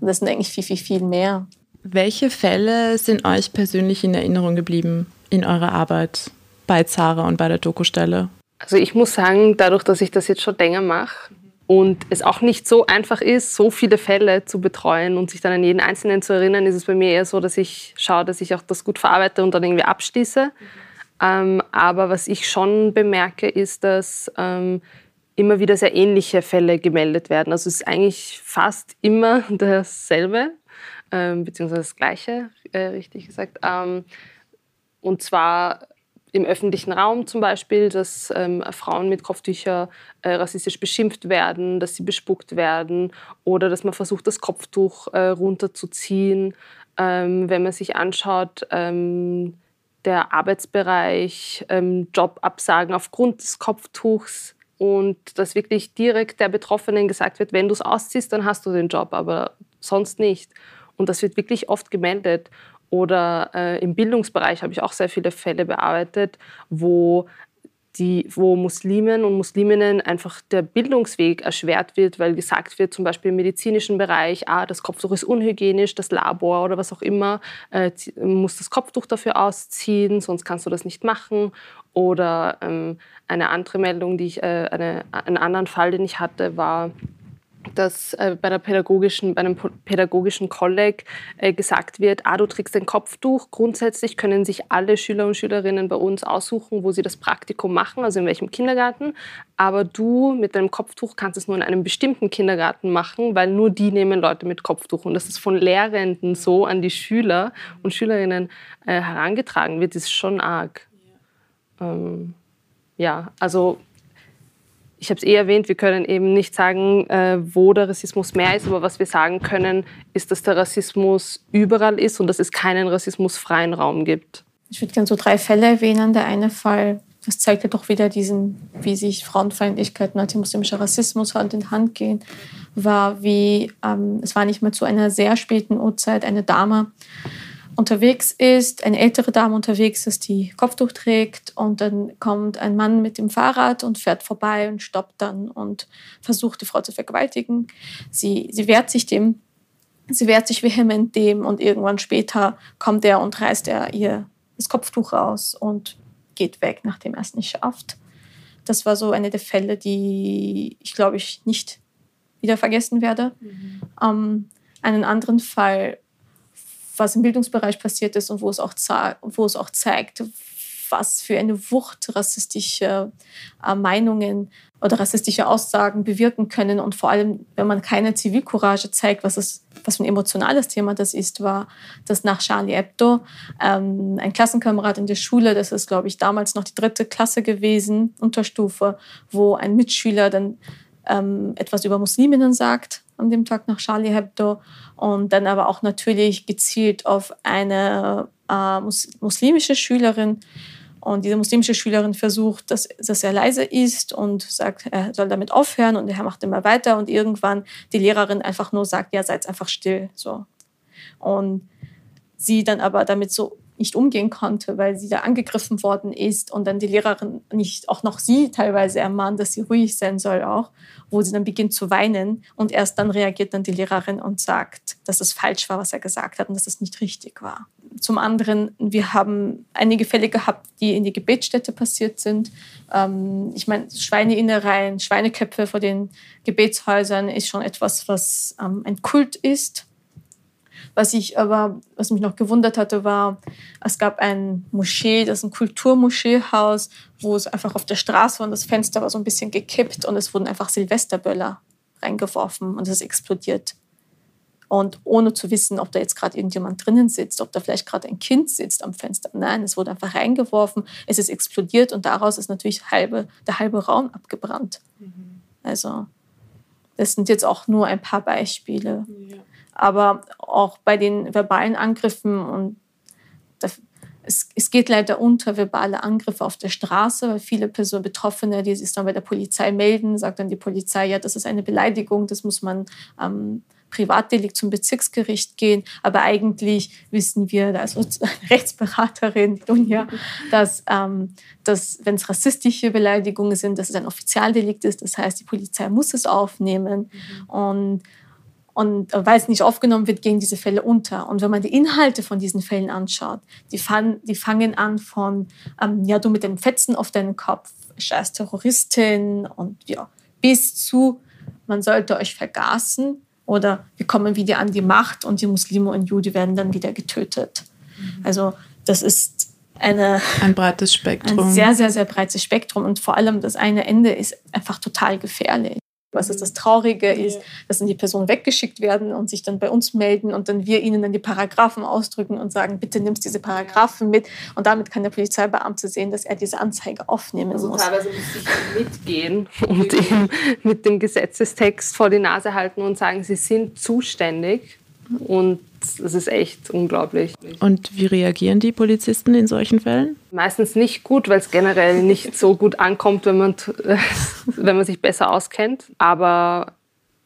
Und das sind eigentlich viel, viel, viel mehr. Welche Fälle sind euch persönlich in Erinnerung geblieben in eurer Arbeit bei Zara und bei der Dokustelle? Also ich muss sagen, dadurch, dass ich das jetzt schon länger mache und es auch nicht so einfach ist, so viele Fälle zu betreuen und sich dann an jeden einzelnen zu erinnern, ist es bei mir eher so, dass ich schaue, dass ich auch das gut verarbeite und dann irgendwie abschließe. Mhm. Ähm, aber was ich schon bemerke, ist, dass ähm, immer wieder sehr ähnliche Fälle gemeldet werden. Also es ist eigentlich fast immer dasselbe, ähm, beziehungsweise das Gleiche, äh, richtig gesagt. Ähm, und zwar im öffentlichen Raum zum Beispiel, dass ähm, Frauen mit Kopftüchern äh, rassistisch beschimpft werden, dass sie bespuckt werden oder dass man versucht, das Kopftuch äh, runterzuziehen. Ähm, wenn man sich anschaut, ähm, der Arbeitsbereich, ähm, Jobabsagen aufgrund des Kopftuchs und dass wirklich direkt der Betroffenen gesagt wird, wenn du es ausziehst, dann hast du den Job, aber sonst nicht. Und das wird wirklich oft gemeldet. Oder äh, im Bildungsbereich habe ich auch sehr viele Fälle bearbeitet, wo, die, wo Muslimen und Musliminnen einfach der Bildungsweg erschwert wird, weil gesagt wird, zum Beispiel im medizinischen Bereich, ah, das Kopftuch ist unhygienisch, das Labor oder was auch immer äh, muss das Kopftuch dafür ausziehen, sonst kannst du das nicht machen. Oder ähm, eine andere Meldung, die ich, äh, eine, einen anderen Fall, den ich hatte, war, dass äh, bei, der pädagogischen, bei einem pädagogischen Kolleg äh, gesagt wird, ah, du trägst ein Kopftuch. Grundsätzlich können sich alle Schüler und Schülerinnen bei uns aussuchen, wo sie das Praktikum machen, also in welchem Kindergarten. Aber du mit deinem Kopftuch kannst es nur in einem bestimmten Kindergarten machen, weil nur die nehmen Leute mit Kopftuch. Und dass es von Lehrenden so an die Schüler und Schülerinnen äh, herangetragen wird, ist schon arg. Ähm, ja also ich habe es eh erwähnt, wir können eben nicht sagen, äh, wo der Rassismus mehr ist, aber was wir sagen können, ist, dass der Rassismus überall ist und dass es keinen rassismusfreien Raum gibt. Ich würde gerne so drei Fälle erwähnen. Der eine Fall, das zeigt ja doch wieder diesen, wie sich Frauenfeindlichkeit und antimuslimischer Rassismus Hand in Hand gehen, war wie, ähm, es war nicht mehr zu einer sehr späten Uhrzeit, eine Dame unterwegs ist, eine ältere Dame unterwegs ist, die Kopftuch trägt und dann kommt ein Mann mit dem Fahrrad und fährt vorbei und stoppt dann und versucht die Frau zu vergewaltigen. Sie, sie wehrt sich dem, sie wehrt sich vehement dem und irgendwann später kommt er und reißt er ihr das Kopftuch raus und geht weg, nachdem er es nicht schafft. Das war so eine der Fälle, die ich glaube ich nicht wieder vergessen werde. Mhm. Ähm, einen anderen Fall was im Bildungsbereich passiert ist und wo es auch, wo es auch zeigt, was für eine Wucht rassistische äh, Meinungen oder rassistische Aussagen bewirken können. Und vor allem, wenn man keine Zivilcourage zeigt, was, es, was ein emotionales Thema das ist, war, dass nach Charlie Hebdo ähm, ein Klassenkamerad in der Schule, das ist, glaube ich, damals noch die dritte Klasse gewesen, Unterstufe, wo ein Mitschüler dann ähm, etwas über Musliminnen sagt an dem Tag nach Charlie Hebdo und dann aber auch natürlich gezielt auf eine äh, muslimische Schülerin. Und diese muslimische Schülerin versucht, dass, dass er leise ist und sagt, er soll damit aufhören und er macht immer weiter und irgendwann die Lehrerin einfach nur sagt, ja, seid einfach still. So. Und sie dann aber damit so nicht umgehen konnte, weil sie da angegriffen worden ist und dann die Lehrerin nicht auch noch sie teilweise ermahnt, dass sie ruhig sein soll auch, wo sie dann beginnt zu weinen und erst dann reagiert dann die Lehrerin und sagt, dass es falsch war, was er gesagt hat und dass es nicht richtig war. Zum anderen, wir haben einige Fälle gehabt, die in die Gebetsstätte passiert sind. Ähm, ich meine, Schweineinnereien, Schweineköpfe vor den Gebetshäusern ist schon etwas, was ähm, ein Kult ist was ich aber, was mich noch gewundert hatte, war, es gab ein Moschee, das ist ein Kulturmoscheehaus, wo es einfach auf der Straße war und das Fenster war so ein bisschen gekippt und es wurden einfach Silvesterböller reingeworfen und es ist explodiert. Und ohne zu wissen, ob da jetzt gerade irgendjemand drinnen sitzt, ob da vielleicht gerade ein Kind sitzt am Fenster. Nein, es wurde einfach reingeworfen, es ist explodiert und daraus ist natürlich halbe, der halbe Raum abgebrannt. Mhm. Also das sind jetzt auch nur ein paar Beispiele. Ja aber auch bei den verbalen Angriffen und das, es, es, geht leider unter verbale Angriffe auf der Straße, weil viele Personen, Betroffene, die sich dann bei der Polizei melden, sagt dann die Polizei, ja, das ist eine Beleidigung, das muss man ähm, Privatdelikt zum Bezirksgericht gehen. Aber eigentlich wissen wir, also Rechtsberaterin Dunja, dass, ähm, dass wenn es rassistische Beleidigungen sind, dass es ein Offizialdelikt ist. Das heißt, die Polizei muss es aufnehmen. Mhm. Und und äh, weil es nicht aufgenommen wird, gehen diese Fälle unter. Und wenn man die Inhalte von diesen Fällen anschaut, die, fang, die fangen an von, ähm, ja, du mit den Fetzen auf deinen Kopf, scheiß Terroristin und ja, bis zu, man sollte euch vergaßen oder wir kommen wieder an die Macht und die Muslime und Juden werden dann wieder getötet. Mhm. Also das ist eine, ein breites Spektrum. Ein sehr, sehr, sehr breites Spektrum. Und vor allem das eine Ende ist einfach total gefährlich. Was ist das Traurige ist, dass dann die Personen weggeschickt werden und sich dann bei uns melden und dann wir ihnen dann die Paragraphen ausdrücken und sagen, bitte nimmst diese Paragraphen mit. Und damit kann der Polizeibeamte sehen, dass er diese Anzeige aufnehmen also muss. Teilweise muss ich mitgehen und ihm mit dem Gesetzestext vor die Nase halten und sagen, sie sind zuständig und das ist echt unglaublich. Und wie reagieren die Polizisten in solchen Fällen? Meistens nicht gut, weil es generell nicht so gut ankommt, wenn man, wenn man sich besser auskennt. Aber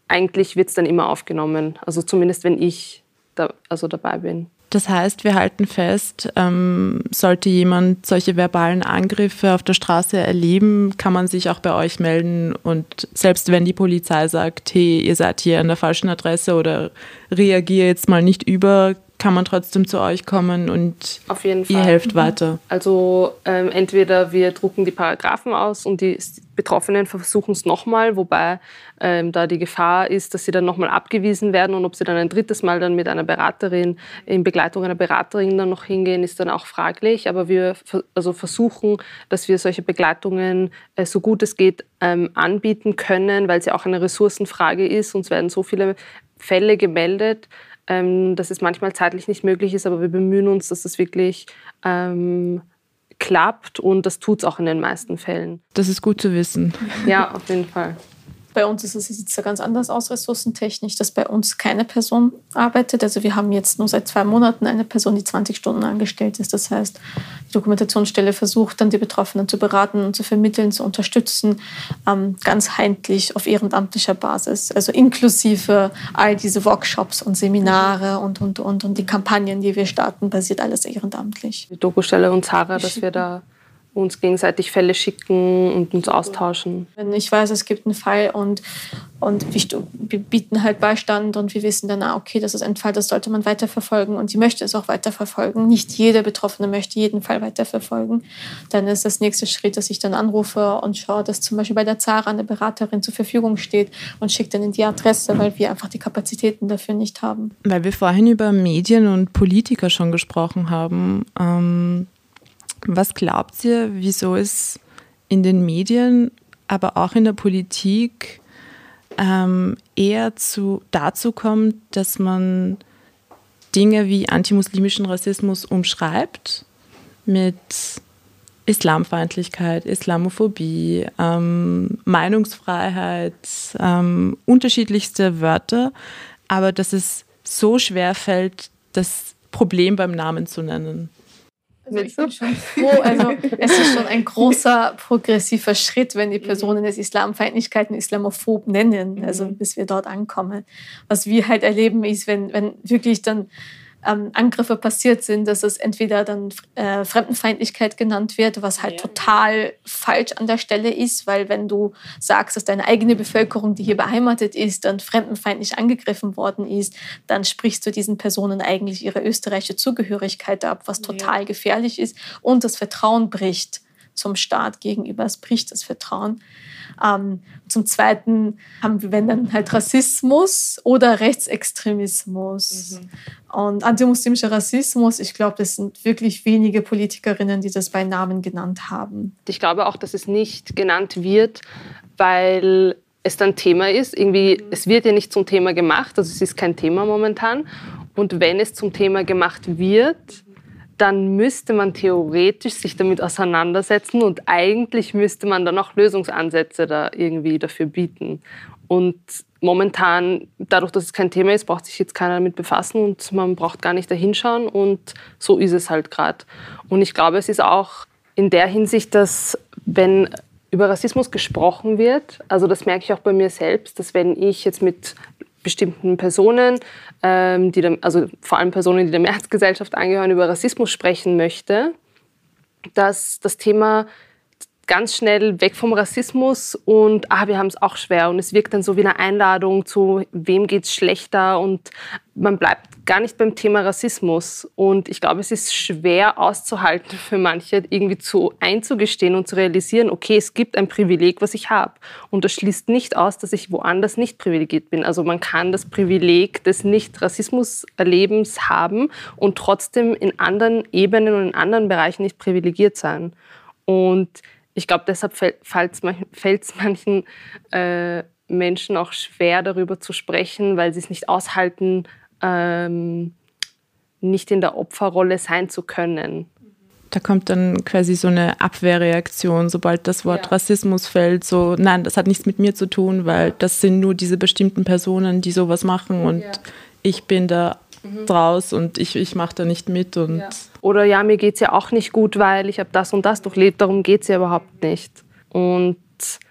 eigentlich wird es dann immer aufgenommen. Also zumindest wenn ich da, also dabei bin. Das heißt, wir halten fest, ähm, sollte jemand solche verbalen Angriffe auf der Straße erleben, kann man sich auch bei euch melden. Und selbst wenn die Polizei sagt, hey, ihr seid hier an der falschen Adresse oder reagiert jetzt mal nicht über, kann man trotzdem zu euch kommen und ihr helft weiter. Also ähm, entweder wir drucken die Paragraphen aus und die Betroffenen versuchen es nochmal, wobei ähm, da die Gefahr ist, dass sie dann nochmal abgewiesen werden und ob sie dann ein drittes Mal dann mit einer Beraterin in Begleitung einer Beraterin dann noch hingehen, ist dann auch fraglich. Aber wir also versuchen, dass wir solche Begleitungen äh, so gut es geht ähm, anbieten können, weil es ja auch eine Ressourcenfrage ist. Uns werden so viele Fälle gemeldet, ähm, dass es manchmal zeitlich nicht möglich ist, aber wir bemühen uns, dass es wirklich ähm, klappt und das tut es auch in den meisten Fällen. Das ist gut zu wissen. Ja, auf jeden Fall. Bei uns ist es sieht ja ganz anders aus, ressourcentechnisch, dass bei uns keine Person arbeitet. Also wir haben jetzt nur seit zwei Monaten eine Person, die 20 Stunden angestellt ist. Das heißt, die Dokumentationsstelle versucht dann die Betroffenen zu beraten und zu vermitteln, zu unterstützen, ähm, ganz heimlich auf ehrenamtlicher Basis. Also inklusive all diese Workshops und Seminare und, und, und, und die Kampagnen, die wir starten, basiert alles ehrenamtlich. Die Dokustelle und Zara, dass wir da uns gegenseitig Fälle schicken und uns austauschen. Wenn ich weiß, es gibt einen Fall und, und wir bieten halt Beistand und wir wissen dann, ah, okay, das ist ein Fall, das sollte man weiterverfolgen und die möchte es auch weiterverfolgen. Nicht jeder Betroffene möchte jeden Fall weiterverfolgen. Dann ist das nächste Schritt, dass ich dann anrufe und schaue, dass zum Beispiel bei der Zara eine Beraterin zur Verfügung steht und schicke dann in die Adresse, weil wir einfach die Kapazitäten dafür nicht haben. Weil wir vorhin über Medien und Politiker schon gesprochen haben. Ähm was glaubt ihr, wieso es in den Medien, aber auch in der Politik ähm, eher zu, dazu kommt, dass man Dinge wie antimuslimischen Rassismus umschreibt mit Islamfeindlichkeit, Islamophobie, ähm, Meinungsfreiheit, ähm, unterschiedlichste Wörter, aber dass es so schwer fällt, das Problem beim Namen zu nennen. Also ich bin schon froh. Also es ist schon ein großer progressiver Schritt, wenn die Personen es Islamfeindlichkeit und Islamophob nennen, also mhm. bis wir dort ankommen. Was wir halt erleben ist, wenn, wenn wirklich dann ähm, Angriffe passiert sind, dass es entweder dann äh, Fremdenfeindlichkeit genannt wird, was halt ja. total falsch an der Stelle ist, weil wenn du sagst, dass deine eigene Bevölkerung, die hier beheimatet ist, dann fremdenfeindlich angegriffen worden ist, dann sprichst du diesen Personen eigentlich ihre österreichische Zugehörigkeit ab, was total ja. gefährlich ist und das Vertrauen bricht zum Staat gegenüber. Es bricht das Vertrauen. Ähm, zum Zweiten haben wir, wenn dann halt Rassismus oder Rechtsextremismus. Mhm. Und antimuslimischer Rassismus, ich glaube, das sind wirklich wenige Politikerinnen, die das bei Namen genannt haben. Ich glaube auch, dass es nicht genannt wird, weil es dann Thema ist. Irgendwie, es wird ja nicht zum Thema gemacht, also es ist kein Thema momentan. Und wenn es zum Thema gemacht wird, dann müsste man theoretisch sich damit auseinandersetzen und eigentlich müsste man dann auch Lösungsansätze da irgendwie dafür bieten. Und momentan, dadurch, dass es kein Thema ist, braucht sich jetzt keiner damit befassen und man braucht gar nicht dahinschauen und so ist es halt gerade. Und ich glaube, es ist auch in der Hinsicht, dass wenn über Rassismus gesprochen wird, also das merke ich auch bei mir selbst, dass wenn ich jetzt mit bestimmten Personen, ähm, die dem, also vor allem Personen, die der Mehrheitsgesellschaft angehören, über Rassismus sprechen möchte, dass das Thema ganz schnell weg vom Rassismus und ah, wir haben es auch schwer. Und es wirkt dann so wie eine Einladung zu, wem geht es schlechter und man bleibt gar nicht beim Thema Rassismus. Und ich glaube, es ist schwer auszuhalten für manche, irgendwie zu einzugestehen und zu realisieren, okay, es gibt ein Privileg, was ich habe. Und das schließt nicht aus, dass ich woanders nicht privilegiert bin. Also man kann das Privileg des Nicht-Rassismus-Erlebens haben und trotzdem in anderen Ebenen und in anderen Bereichen nicht privilegiert sein. Und ich glaube, deshalb fällt es manchen äh, Menschen auch schwer, darüber zu sprechen, weil sie es nicht aushalten, ähm, nicht in der Opferrolle sein zu können. Da kommt dann quasi so eine Abwehrreaktion, sobald das Wort ja. Rassismus fällt. So, nein, das hat nichts mit mir zu tun, weil das sind nur diese bestimmten Personen, die sowas machen und ja. ich bin da mhm. draus und ich, ich mache da nicht mit. Und ja. Oder ja, mir geht es ja auch nicht gut, weil ich habe das und das durchlebt, darum geht es ja überhaupt nicht. Und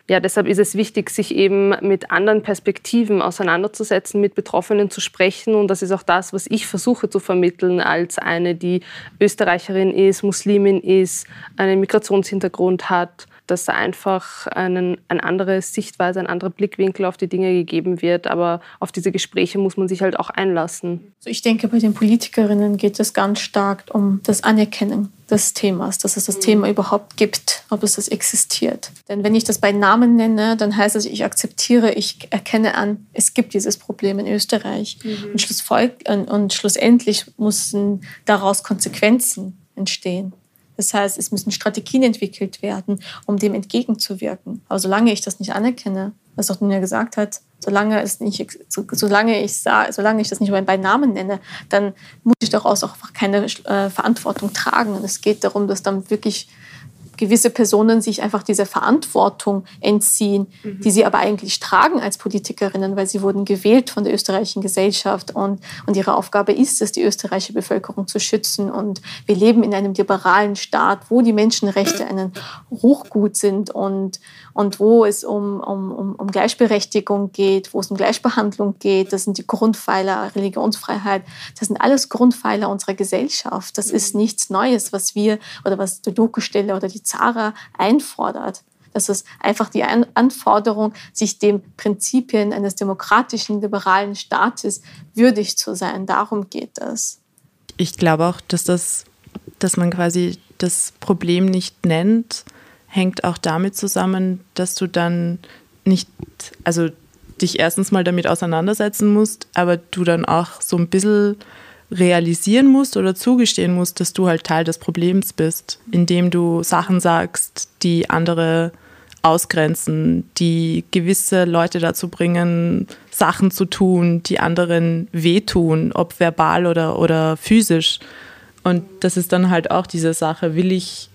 ja, deshalb ist es wichtig, sich eben mit anderen Perspektiven auseinanderzusetzen, mit Betroffenen zu sprechen. Und das ist auch das, was ich versuche zu vermitteln als eine, die Österreicherin ist, Muslimin ist, einen Migrationshintergrund hat dass da einfach einen, eine andere Sichtweise, ein anderer Blickwinkel auf die Dinge gegeben wird. Aber auf diese Gespräche muss man sich halt auch einlassen. Also ich denke, bei den Politikerinnen geht es ganz stark um das Anerkennen des Themas, dass es das mhm. Thema überhaupt gibt, ob es das existiert. Denn wenn ich das bei Namen nenne, dann heißt es, ich akzeptiere, ich erkenne an, es gibt dieses Problem in Österreich. Mhm. Und, und schlussendlich müssen daraus Konsequenzen entstehen. Das heißt, es müssen Strategien entwickelt werden, um dem entgegenzuwirken. Aber solange ich das nicht anerkenne, was auch Dunja gesagt hat, solange, es nicht, solange, ich, solange ich das nicht bei Namen nenne, dann muss ich daraus auch keine äh, Verantwortung tragen. Und es geht darum, dass dann wirklich gewisse Personen sich einfach dieser Verantwortung entziehen, mhm. die sie aber eigentlich tragen als Politikerinnen, weil sie wurden gewählt von der österreichischen Gesellschaft und, und ihre Aufgabe ist es, die österreichische Bevölkerung zu schützen. Und wir leben in einem liberalen Staat, wo die Menschenrechte ein Hochgut sind und, und wo es um, um, um Gleichberechtigung geht, wo es um Gleichbehandlung geht. Das sind die Grundpfeiler, Religionsfreiheit. Das sind alles Grundpfeiler unserer Gesellschaft. Das ist mhm. nichts Neues, was wir oder was die Doku-Stelle oder die Zara einfordert. Das ist einfach die Anforderung, sich den Prinzipien eines demokratischen, liberalen Staates würdig zu sein. Darum geht es. Ich glaube auch, dass, das, dass man quasi das Problem nicht nennt, hängt auch damit zusammen, dass du dann nicht, also dich erstens mal damit auseinandersetzen musst, aber du dann auch so ein bisschen realisieren musst oder zugestehen musst, dass du halt Teil des Problems bist, indem du Sachen sagst, die andere ausgrenzen, die gewisse Leute dazu bringen, Sachen zu tun, die anderen wehtun, ob verbal oder, oder physisch. Und das ist dann halt auch diese Sache, will ich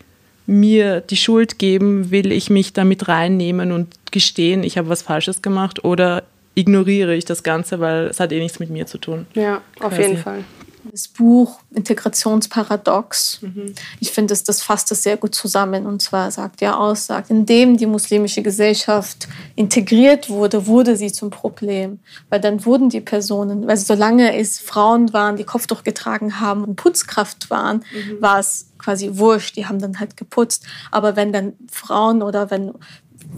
mir die Schuld geben, will ich mich damit reinnehmen und gestehen, ich habe was Falsches gemacht oder ignoriere ich das Ganze, weil es hat eh nichts mit mir zu tun. Ja, auf quasi. jeden Fall das Buch Integrationsparadox. Mhm. Ich finde, das, das fasst das sehr gut zusammen. Und zwar sagt ja aus, sagt, indem die muslimische Gesellschaft integriert wurde, wurde sie zum Problem. Weil dann wurden die Personen, weil solange es Frauen waren, die Kopftuch getragen haben und Putzkraft waren, mhm. war es quasi wurscht. Die haben dann halt geputzt. Aber wenn dann Frauen oder wenn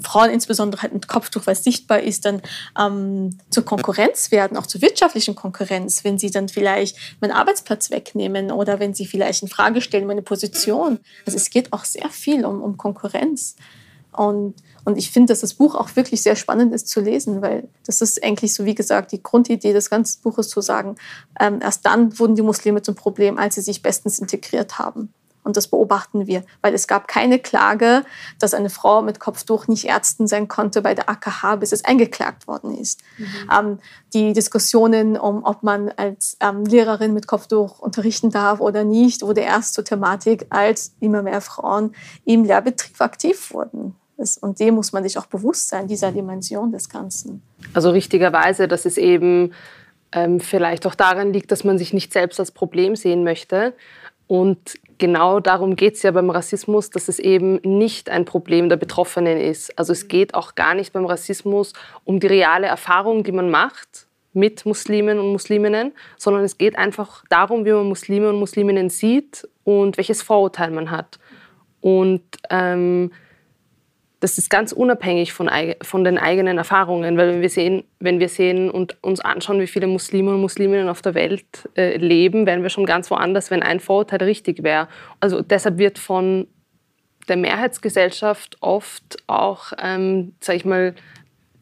Frauen insbesondere halt mit Kopftuch, es sichtbar ist, dann ähm, zur Konkurrenz werden, auch zur wirtschaftlichen Konkurrenz, wenn sie dann vielleicht meinen Arbeitsplatz wegnehmen oder wenn sie vielleicht in Frage stellen meine Position. Also es geht auch sehr viel um, um Konkurrenz. Und, und ich finde, dass das Buch auch wirklich sehr spannend ist zu lesen, weil das ist eigentlich so, wie gesagt, die Grundidee des ganzen Buches zu sagen, ähm, erst dann wurden die Muslime zum Problem, als sie sich bestens integriert haben. Und das beobachten wir, weil es gab keine Klage, dass eine Frau mit Kopftuch nicht Ärztin sein konnte bei der AKH, bis es eingeklagt worden ist. Mhm. Ähm, die Diskussionen um, ob man als ähm, Lehrerin mit Kopftuch unterrichten darf oder nicht, wurde erst zur Thematik, als immer mehr Frauen im Lehrbetrieb aktiv wurden. Das, und dem muss man sich auch bewusst sein, dieser Dimension des Ganzen. Also richtigerweise, dass es eben ähm, vielleicht auch daran liegt, dass man sich nicht selbst als Problem sehen möchte. Und genau darum geht es ja beim Rassismus, dass es eben nicht ein Problem der Betroffenen ist. Also es geht auch gar nicht beim Rassismus um die reale Erfahrung, die man macht mit Muslimen und Musliminnen, sondern es geht einfach darum, wie man Muslime und Musliminnen sieht und welches Vorurteil man hat. Und ähm, das ist ganz unabhängig von, von den eigenen Erfahrungen, weil wenn wir sehen, wenn wir sehen und uns anschauen, wie viele Muslime und Musliminnen auf der Welt äh, leben, wären wir schon ganz woanders, wenn ein Vorurteil richtig wäre. Also deshalb wird von der Mehrheitsgesellschaft oft auch, ähm, sage ich mal,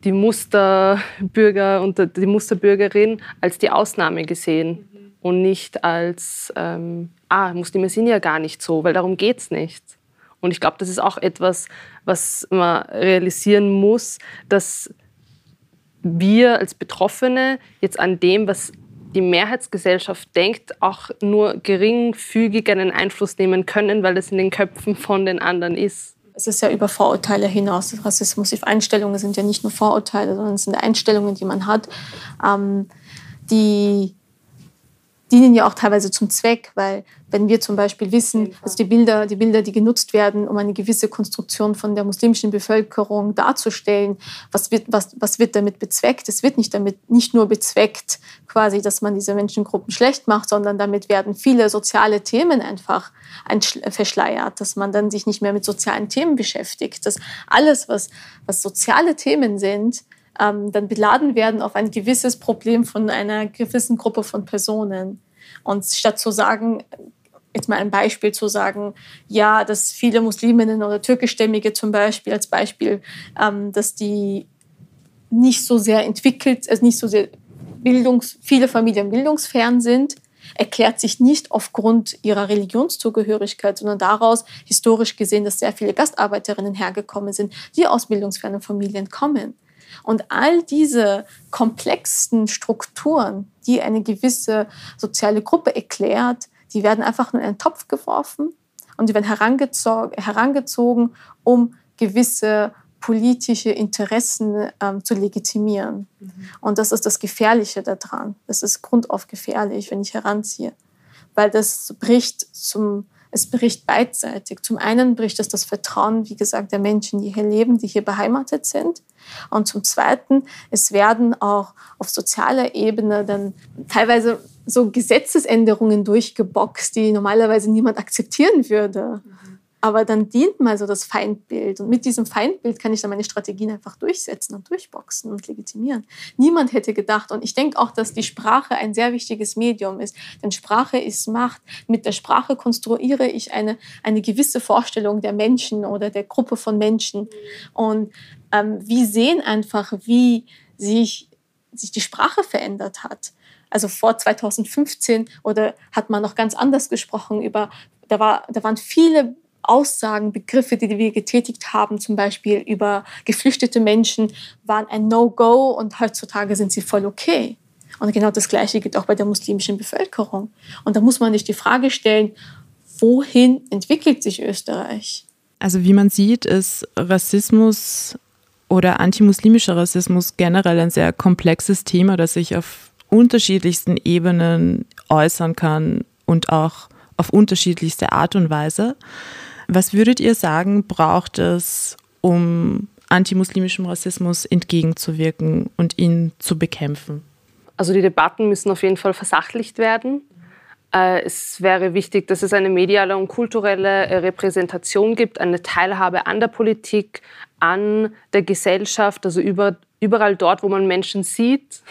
die Musterbürger und die Musterbürgerin als die Ausnahme gesehen mhm. und nicht als, ähm, ah, Muslime sind ja gar nicht so, weil darum geht es nicht. Und ich glaube, das ist auch etwas, was man realisieren muss, dass wir als Betroffene jetzt an dem, was die Mehrheitsgesellschaft denkt, auch nur geringfügig einen Einfluss nehmen können, weil das in den Köpfen von den anderen ist. Es ist ja über Vorurteile hinaus. Rassismus, Einstellungen sind ja nicht nur Vorurteile, sondern es sind Einstellungen, die man hat, ähm, die dienen ja auch teilweise zum Zweck, weil wenn wir zum Beispiel wissen, dass die Bilder, die Bilder, die genutzt werden, um eine gewisse Konstruktion von der muslimischen Bevölkerung darzustellen, was wird, was, was wird damit bezweckt? Es wird nicht damit nicht nur bezweckt, quasi, dass man diese Menschengruppen schlecht macht, sondern damit werden viele soziale Themen einfach verschleiert, dass man dann sich nicht mehr mit sozialen Themen beschäftigt, dass alles, was, was soziale Themen sind, ähm, dann beladen werden auf ein gewisses Problem von einer gewissen Gruppe von Personen. Und statt zu sagen, jetzt mal ein Beispiel zu sagen, ja, dass viele Musliminnen oder Türkischstämmige zum Beispiel als Beispiel, ähm, dass die nicht so sehr entwickelt, also nicht so sehr Bildungs, viele Familien bildungsfern sind, erklärt sich nicht aufgrund ihrer Religionszugehörigkeit, sondern daraus historisch gesehen, dass sehr viele Gastarbeiterinnen hergekommen sind, die aus bildungsfernen Familien kommen. Und all diese komplexen Strukturen, die eine gewisse soziale Gruppe erklärt, die werden einfach nur in einen Topf geworfen und die werden herangezogen, herangezogen um gewisse politische Interessen ähm, zu legitimieren. Mhm. Und das ist das Gefährliche daran. Das ist grundauf gefährlich, wenn ich heranziehe, weil das bricht zum es bricht beidseitig. Zum einen bricht es das Vertrauen, wie gesagt, der Menschen, die hier leben, die hier beheimatet sind. Und zum Zweiten, es werden auch auf sozialer Ebene dann teilweise so Gesetzesänderungen durchgeboxt, die normalerweise niemand akzeptieren würde. Mhm. Aber dann dient mal so das Feindbild. Und mit diesem Feindbild kann ich dann meine Strategien einfach durchsetzen und durchboxen und legitimieren. Niemand hätte gedacht, und ich denke auch, dass die Sprache ein sehr wichtiges Medium ist. Denn Sprache ist Macht. Mit der Sprache konstruiere ich eine, eine gewisse Vorstellung der Menschen oder der Gruppe von Menschen. Und ähm, wir sehen einfach, wie sich, sich die Sprache verändert hat. Also vor 2015 oder hat man noch ganz anders gesprochen über, da, war, da waren viele Aussagen, Begriffe, die wir getätigt haben, zum Beispiel über geflüchtete Menschen, waren ein No-Go und heutzutage sind sie voll okay. Und genau das Gleiche gilt auch bei der muslimischen Bevölkerung. Und da muss man sich die Frage stellen, wohin entwickelt sich Österreich? Also wie man sieht, ist Rassismus oder antimuslimischer Rassismus generell ein sehr komplexes Thema, das sich auf unterschiedlichsten Ebenen äußern kann und auch auf unterschiedlichste Art und Weise. Was würdet ihr sagen, braucht es, um antimuslimischem Rassismus entgegenzuwirken und ihn zu bekämpfen? Also die Debatten müssen auf jeden Fall versachlicht werden. Äh, es wäre wichtig, dass es eine mediale und kulturelle äh, Repräsentation gibt, eine Teilhabe an der Politik, an der Gesellschaft, also überall dort, wo man Menschen sieht,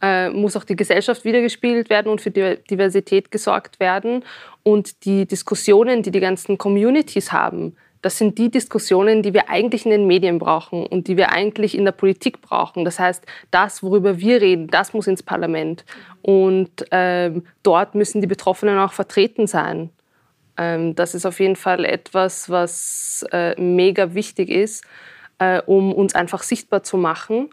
äh, muss auch die Gesellschaft wiedergespiegelt werden und für Diversität gesorgt werden. Und die Diskussionen, die die ganzen Communities haben, das sind die Diskussionen, die wir eigentlich in den Medien brauchen und die wir eigentlich in der Politik brauchen. Das heißt, das, worüber wir reden, das muss ins Parlament. Und ähm, dort müssen die Betroffenen auch vertreten sein. Ähm, das ist auf jeden Fall etwas, was äh, mega wichtig ist, äh, um uns einfach sichtbar zu machen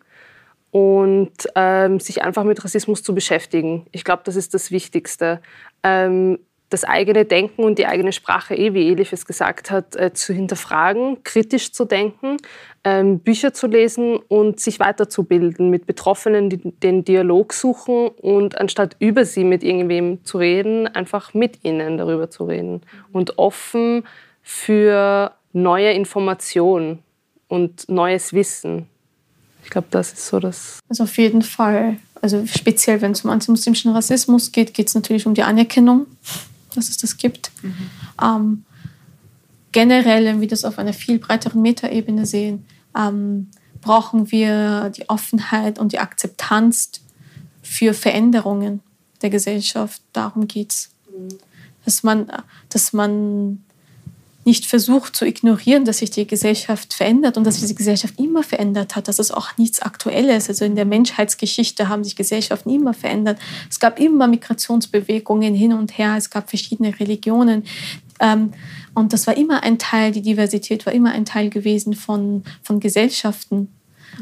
und ähm, sich einfach mit Rassismus zu beschäftigen. Ich glaube, das ist das Wichtigste. Ähm, das eigene Denken und die eigene Sprache, eh, wie Elif es gesagt hat, äh, zu hinterfragen, kritisch zu denken, ähm, Bücher zu lesen und sich weiterzubilden, mit Betroffenen die, den Dialog suchen und anstatt über sie mit irgendwem zu reden, einfach mit ihnen darüber zu reden und offen für neue Informationen und neues Wissen. Ich glaube, das ist so das. Also auf jeden Fall. Also speziell, wenn es um antimuslimischen Rassismus geht, geht es natürlich um die Anerkennung, dass es das gibt. Mhm. Ähm, generell, wenn wir das auf einer viel breiteren Metaebene sehen, ähm, brauchen wir die Offenheit und die Akzeptanz für Veränderungen der Gesellschaft. Darum geht es. Dass man, dass man nicht versucht zu ignorieren, dass sich die Gesellschaft verändert und dass sich die Gesellschaft immer verändert hat. Das ist auch nichts Aktuelles. Also in der Menschheitsgeschichte haben sich Gesellschaften immer verändert. Es gab immer Migrationsbewegungen hin und her. Es gab verschiedene Religionen. Ähm, und das war immer ein Teil, die Diversität war immer ein Teil gewesen von, von Gesellschaften.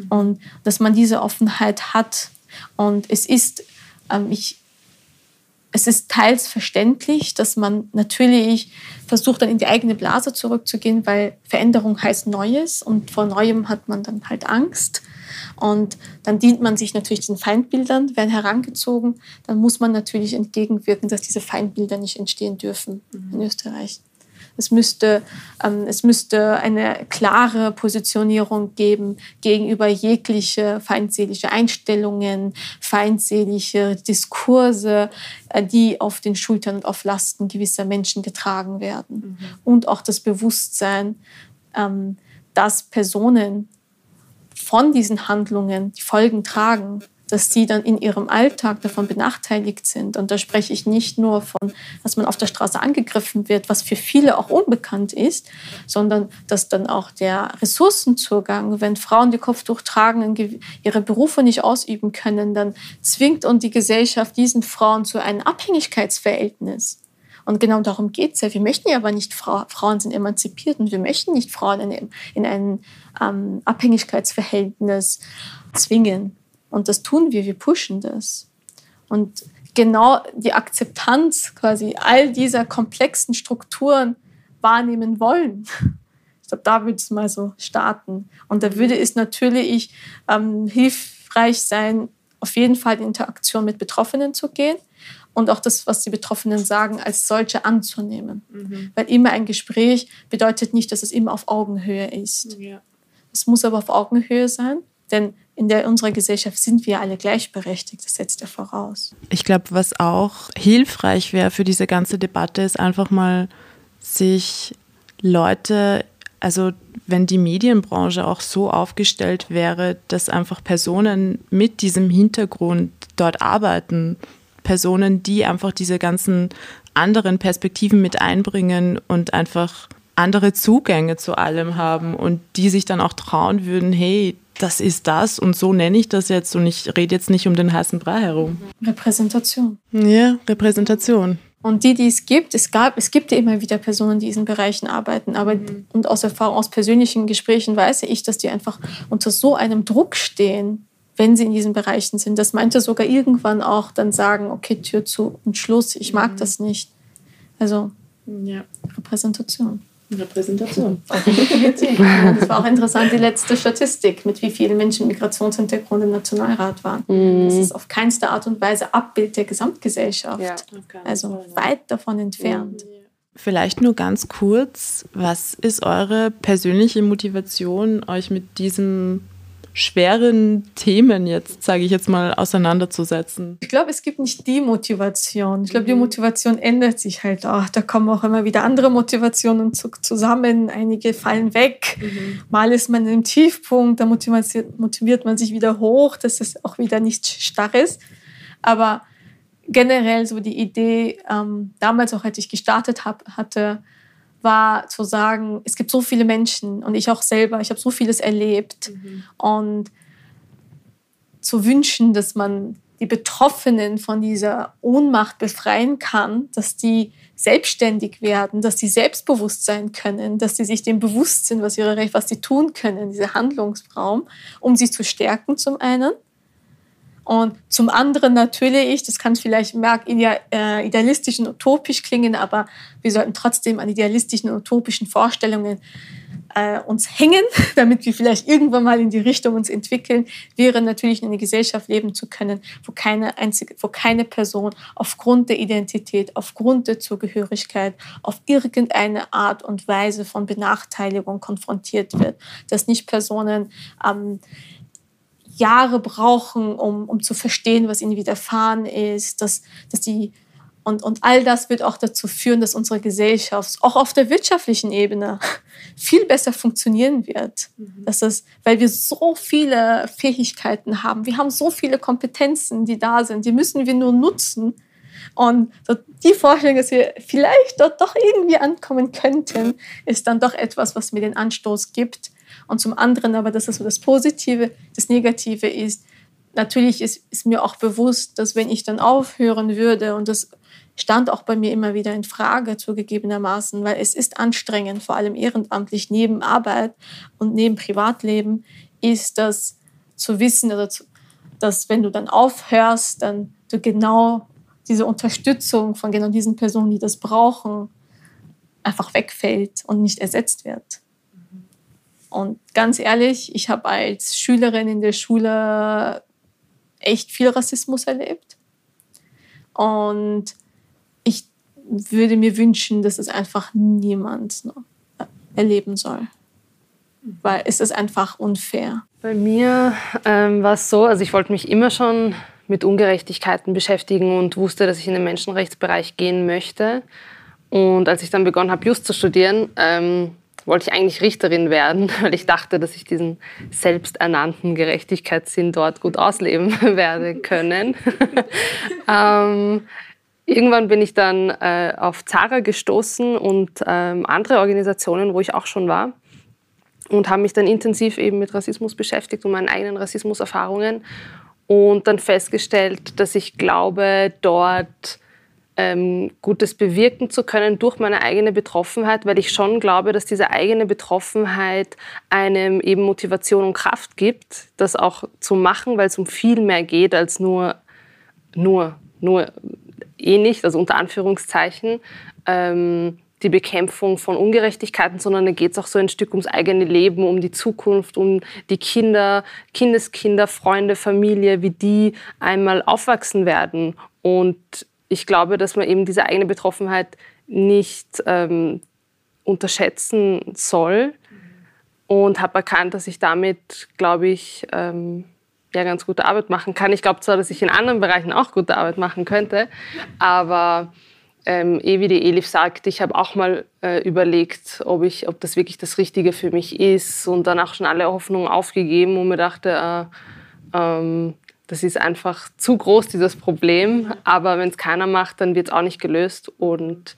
Und dass man diese Offenheit hat. Und es ist, ähm, ich, es ist teils verständlich, dass man natürlich versucht, dann in die eigene Blase zurückzugehen, weil Veränderung heißt Neues und vor Neuem hat man dann halt Angst. Und dann dient man sich natürlich den Feindbildern, werden herangezogen. Dann muss man natürlich entgegenwirken, dass diese Feindbilder nicht entstehen dürfen mhm. in Österreich. Es müsste, ähm, es müsste eine klare Positionierung geben gegenüber jegliche feindselige Einstellungen, feindselige Diskurse, äh, die auf den Schultern und auf Lasten gewisser Menschen getragen werden. Mhm. Und auch das Bewusstsein, ähm, dass Personen von diesen Handlungen die Folgen tragen dass sie dann in ihrem Alltag davon benachteiligt sind. Und da spreche ich nicht nur von, dass man auf der Straße angegriffen wird, was für viele auch unbekannt ist, sondern dass dann auch der Ressourcenzugang, wenn Frauen die Kopftuch tragen, ihre Berufe nicht ausüben können, dann zwingt und die Gesellschaft diesen Frauen zu einem Abhängigkeitsverhältnis. Und genau darum geht es ja. Wir möchten ja aber nicht, Frau, Frauen sind emanzipiert und wir möchten nicht Frauen in, in ein ähm, Abhängigkeitsverhältnis zwingen. Und das tun wir, wir pushen das. Und genau die Akzeptanz quasi all dieser komplexen Strukturen wahrnehmen wollen. Ich glaube, da würde es mal so starten. Und da würde es natürlich ähm, hilfreich sein, auf jeden Fall in Interaktion mit Betroffenen zu gehen und auch das, was die Betroffenen sagen, als solche anzunehmen. Mhm. Weil immer ein Gespräch bedeutet nicht, dass es immer auf Augenhöhe ist. Ja. Es muss aber auf Augenhöhe sein, denn in der, unserer Gesellschaft sind wir alle gleichberechtigt. Das setzt er voraus. Ich glaube, was auch hilfreich wäre für diese ganze Debatte, ist einfach mal sich Leute, also wenn die Medienbranche auch so aufgestellt wäre, dass einfach Personen mit diesem Hintergrund dort arbeiten, Personen, die einfach diese ganzen anderen Perspektiven mit einbringen und einfach andere Zugänge zu allem haben und die sich dann auch trauen würden, hey, das ist das und so nenne ich das jetzt und ich rede jetzt nicht um den heißen Brei herum. Repräsentation. Ja, Repräsentation. Und die, die es gibt, es gab, es gibt ja immer wieder Personen, die in diesen Bereichen arbeiten, aber mhm. und aus Erfahrung, aus persönlichen Gesprächen weiß ich, dass die einfach unter so einem Druck stehen, wenn sie in diesen Bereichen sind. Das meinte sogar irgendwann auch dann sagen, okay, Tür zu und Schluss, ich mag mhm. das nicht. Also ja. Repräsentation. Repräsentation. das war auch interessant, die letzte Statistik, mit wie vielen Menschen Migrationshintergrund im Nationalrat waren. Mhm. Das ist auf keinste Art und Weise Abbild der Gesamtgesellschaft. Ja, also weit davon entfernt. Mhm. Vielleicht nur ganz kurz, was ist eure persönliche Motivation, euch mit diesem schweren Themen jetzt, sage ich jetzt mal, auseinanderzusetzen? Ich glaube, es gibt nicht die Motivation. Ich glaube, die mhm. Motivation ändert sich halt auch. Da kommen auch immer wieder andere Motivationen zusammen. Einige fallen weg. Mhm. Mal ist man im Tiefpunkt, da motiviert man sich wieder hoch, dass es auch wieder nicht starr ist. Aber generell so die Idee, ähm, damals auch, als ich gestartet hab, hatte, war zu sagen, es gibt so viele Menschen und ich auch selber, ich habe so vieles erlebt mhm. und zu wünschen, dass man die Betroffenen von dieser Ohnmacht befreien kann, dass die selbstständig werden, dass sie selbstbewusst sein können, dass sie sich dem bewusst sind, was ihre Recht, was sie tun können, dieser Handlungsraum, um sie zu stärken zum einen und zum anderen natürlich, das kann vielleicht mag äh, idealistisch und utopisch klingen, aber wir sollten trotzdem an idealistischen und utopischen Vorstellungen äh, uns hängen, damit wir vielleicht irgendwann mal in die Richtung uns entwickeln, wäre natürlich in einer Gesellschaft leben zu können, wo keine einzige, wo keine Person aufgrund der Identität, aufgrund der Zugehörigkeit, auf irgendeine Art und Weise von Benachteiligung konfrontiert wird, dass nicht Personen ähm, Jahre brauchen, um, um zu verstehen, was ihnen widerfahren ist, dass, dass die Und, und all das wird auch dazu führen, dass unsere Gesellschaft auch auf der wirtschaftlichen Ebene viel besser funktionieren wird. Mhm. Das ist, weil wir so viele Fähigkeiten haben. Wir haben so viele Kompetenzen, die da sind. Die müssen wir nur nutzen. Und die Vorstellung, dass wir vielleicht dort doch irgendwie ankommen könnten, ist dann doch etwas, was mir den Anstoß gibt. Und zum anderen aber, dass das so das Positive, das Negative ist. Natürlich ist, ist mir auch bewusst, dass wenn ich dann aufhören würde und das stand auch bei mir immer wieder in Frage zugegebenermaßen, weil es ist anstrengend, vor allem ehrenamtlich neben Arbeit und neben Privatleben, ist das zu wissen, also dass wenn du dann aufhörst, dann du genau diese Unterstützung von genau diesen Personen, die das brauchen, einfach wegfällt und nicht ersetzt wird. Und ganz ehrlich, ich habe als Schülerin in der Schule echt viel Rassismus erlebt. Und würde mir wünschen, dass es einfach niemand erleben soll. Weil es ist einfach unfair. Bei mir ähm, war es so, also ich wollte mich immer schon mit Ungerechtigkeiten beschäftigen und wusste, dass ich in den Menschenrechtsbereich gehen möchte. Und als ich dann begonnen habe, Just zu studieren, ähm, wollte ich eigentlich Richterin werden, weil ich dachte, dass ich diesen selbsternannten Gerechtigkeitssinn dort gut ausleben werde können. ähm, Irgendwann bin ich dann äh, auf Zara gestoßen und ähm, andere Organisationen, wo ich auch schon war und habe mich dann intensiv eben mit Rassismus beschäftigt und meinen eigenen Rassismuserfahrungen und dann festgestellt, dass ich glaube, dort ähm, Gutes bewirken zu können durch meine eigene Betroffenheit, weil ich schon glaube, dass diese eigene Betroffenheit einem eben Motivation und Kraft gibt, das auch zu machen, weil es um viel mehr geht als nur, nur, nur eh nicht, also unter Anführungszeichen, ähm, die Bekämpfung von Ungerechtigkeiten, sondern da geht es auch so ein Stück ums eigene Leben, um die Zukunft, um die Kinder, Kindeskinder, Freunde, Familie, wie die einmal aufwachsen werden. Und ich glaube, dass man eben diese eigene Betroffenheit nicht ähm, unterschätzen soll und habe erkannt, dass ich damit, glaube ich, ähm, ja ganz gute Arbeit machen kann. Ich glaube zwar, dass ich in anderen Bereichen auch gute Arbeit machen könnte, aber ähm, eh wie die Elif sagt, ich habe auch mal äh, überlegt, ob, ich, ob das wirklich das Richtige für mich ist und dann auch schon alle Hoffnungen aufgegeben und mir dachte, äh, ähm, das ist einfach zu groß, dieses Problem. Aber wenn es keiner macht, dann wird es auch nicht gelöst. Und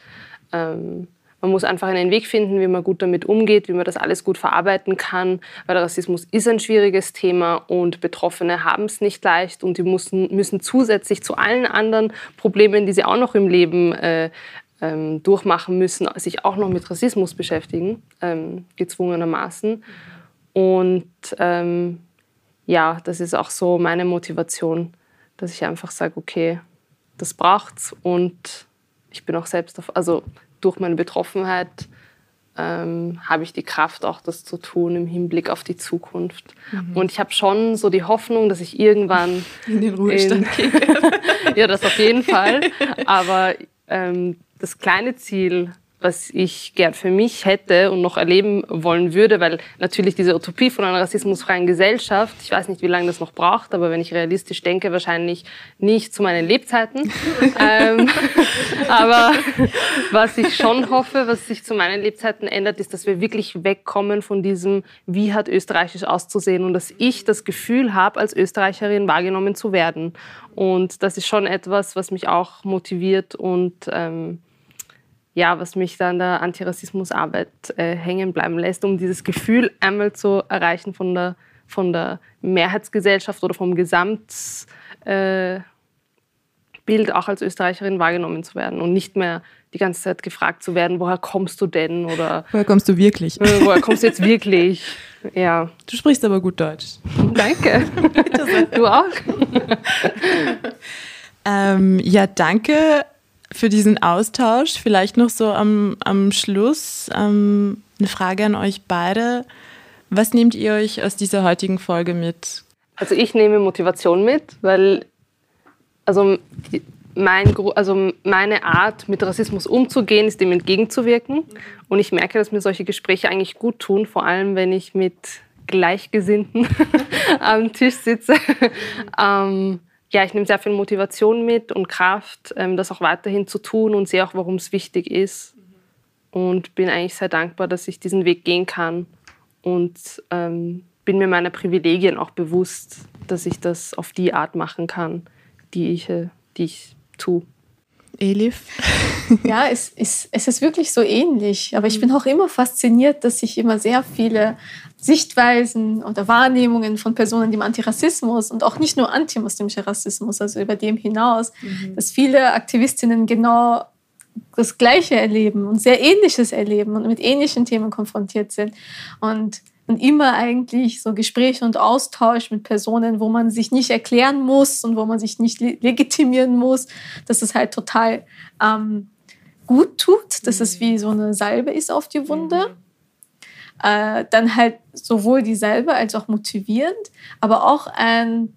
ähm, man muss einfach einen Weg finden, wie man gut damit umgeht, wie man das alles gut verarbeiten kann, weil Rassismus ist ein schwieriges Thema und Betroffene haben es nicht leicht und die müssen, müssen zusätzlich zu allen anderen Problemen, die sie auch noch im Leben äh, ähm, durchmachen müssen, sich auch noch mit Rassismus beschäftigen, ähm, gezwungenermaßen. Und ähm, ja, das ist auch so meine Motivation, dass ich einfach sage, okay, das braucht's und ich bin auch selbst auf, also durch meine Betroffenheit ähm, habe ich die Kraft, auch das zu tun im Hinblick auf die Zukunft. Mhm. Und ich habe schon so die Hoffnung, dass ich irgendwann in den Ruhestand gehe. ja, das auf jeden Fall. Aber ähm, das kleine Ziel was ich gern für mich hätte und noch erleben wollen würde, weil natürlich diese Utopie von einer rassismusfreien Gesellschaft, ich weiß nicht, wie lange das noch braucht, aber wenn ich realistisch denke, wahrscheinlich nicht zu meinen Lebzeiten. ähm, aber was ich schon hoffe, was sich zu meinen Lebzeiten ändert, ist, dass wir wirklich wegkommen von diesem, wie hat Österreichisch auszusehen und dass ich das Gefühl habe, als Österreicherin wahrgenommen zu werden. Und das ist schon etwas, was mich auch motiviert und ähm, ja, was mich da an der Antirassismusarbeit äh, hängen bleiben lässt, um dieses Gefühl einmal zu erreichen von der, von der Mehrheitsgesellschaft oder vom Gesamtbild äh, auch als Österreicherin wahrgenommen zu werden und nicht mehr die ganze Zeit gefragt zu werden, woher kommst du denn oder woher kommst du wirklich? Äh, woher kommst du jetzt wirklich? Ja. Du sprichst aber gut Deutsch. Danke. du auch. ähm, ja, danke für diesen Austausch. Vielleicht noch so am, am Schluss ähm, eine Frage an euch beide. Was nehmt ihr euch aus dieser heutigen Folge mit? Also ich nehme Motivation mit, weil also mein, also meine Art, mit Rassismus umzugehen, ist dem entgegenzuwirken. Und ich merke, dass mir solche Gespräche eigentlich gut tun, vor allem wenn ich mit Gleichgesinnten am Tisch sitze. ähm, ja, ich nehme sehr viel Motivation mit und Kraft, ähm, das auch weiterhin zu tun und sehe auch, warum es wichtig ist. Und bin eigentlich sehr dankbar, dass ich diesen Weg gehen kann und ähm, bin mir meiner Privilegien auch bewusst, dass ich das auf die Art machen kann, die ich, äh, die ich tue. Elif? ja, es ist, es ist wirklich so ähnlich. Aber ich bin auch immer fasziniert, dass ich immer sehr viele Sichtweisen oder Wahrnehmungen von Personen, die im Antirassismus und auch nicht nur antimuslimischer Rassismus, also über dem hinaus, mhm. dass viele Aktivistinnen genau das Gleiche erleben und sehr Ähnliches erleben und mit ähnlichen Themen konfrontiert sind. Und und immer eigentlich so Gespräche und Austausch mit Personen, wo man sich nicht erklären muss und wo man sich nicht legitimieren muss, dass es halt total ähm, gut tut, dass es wie so eine Salbe ist auf die Wunde. Äh, dann halt sowohl die Salbe als auch motivierend, aber auch ein,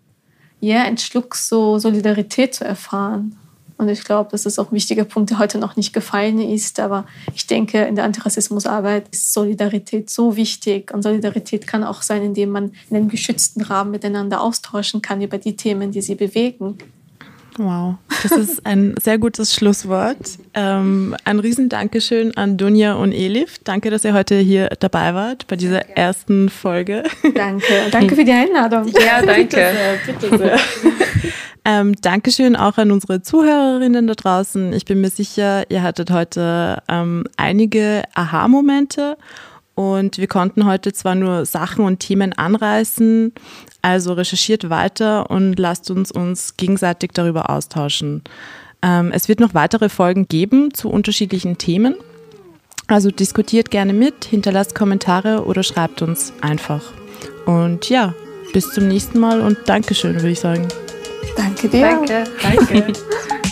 ja, ein Schluck so Solidarität zu erfahren. Und ich glaube, das ist auch ein wichtiger Punkt, der heute noch nicht gefallen ist. Aber ich denke, in der Antirassismusarbeit ist Solidarität so wichtig. Und Solidarität kann auch sein, indem man in einem geschützten Rahmen miteinander austauschen kann über die Themen, die sie bewegen. Wow, das ist ein sehr gutes Schlusswort. Ähm, ein riesen Dankeschön an Dunja und Elif. Danke, dass ihr heute hier dabei wart bei dieser danke. ersten Folge. Danke. Danke für die Einladung. Ja, danke. Bitte sehr. Bitte sehr. Ähm, Dankeschön auch an unsere Zuhörerinnen da draußen. Ich bin mir sicher, ihr hattet heute ähm, einige Aha-Momente und wir konnten heute zwar nur Sachen und Themen anreißen, also recherchiert weiter und lasst uns uns gegenseitig darüber austauschen. Ähm, es wird noch weitere Folgen geben zu unterschiedlichen Themen. Also diskutiert gerne mit, hinterlasst Kommentare oder schreibt uns einfach. Und ja, bis zum nächsten Mal und Dankeschön, würde ich sagen. Danke dir. Danke. Danke.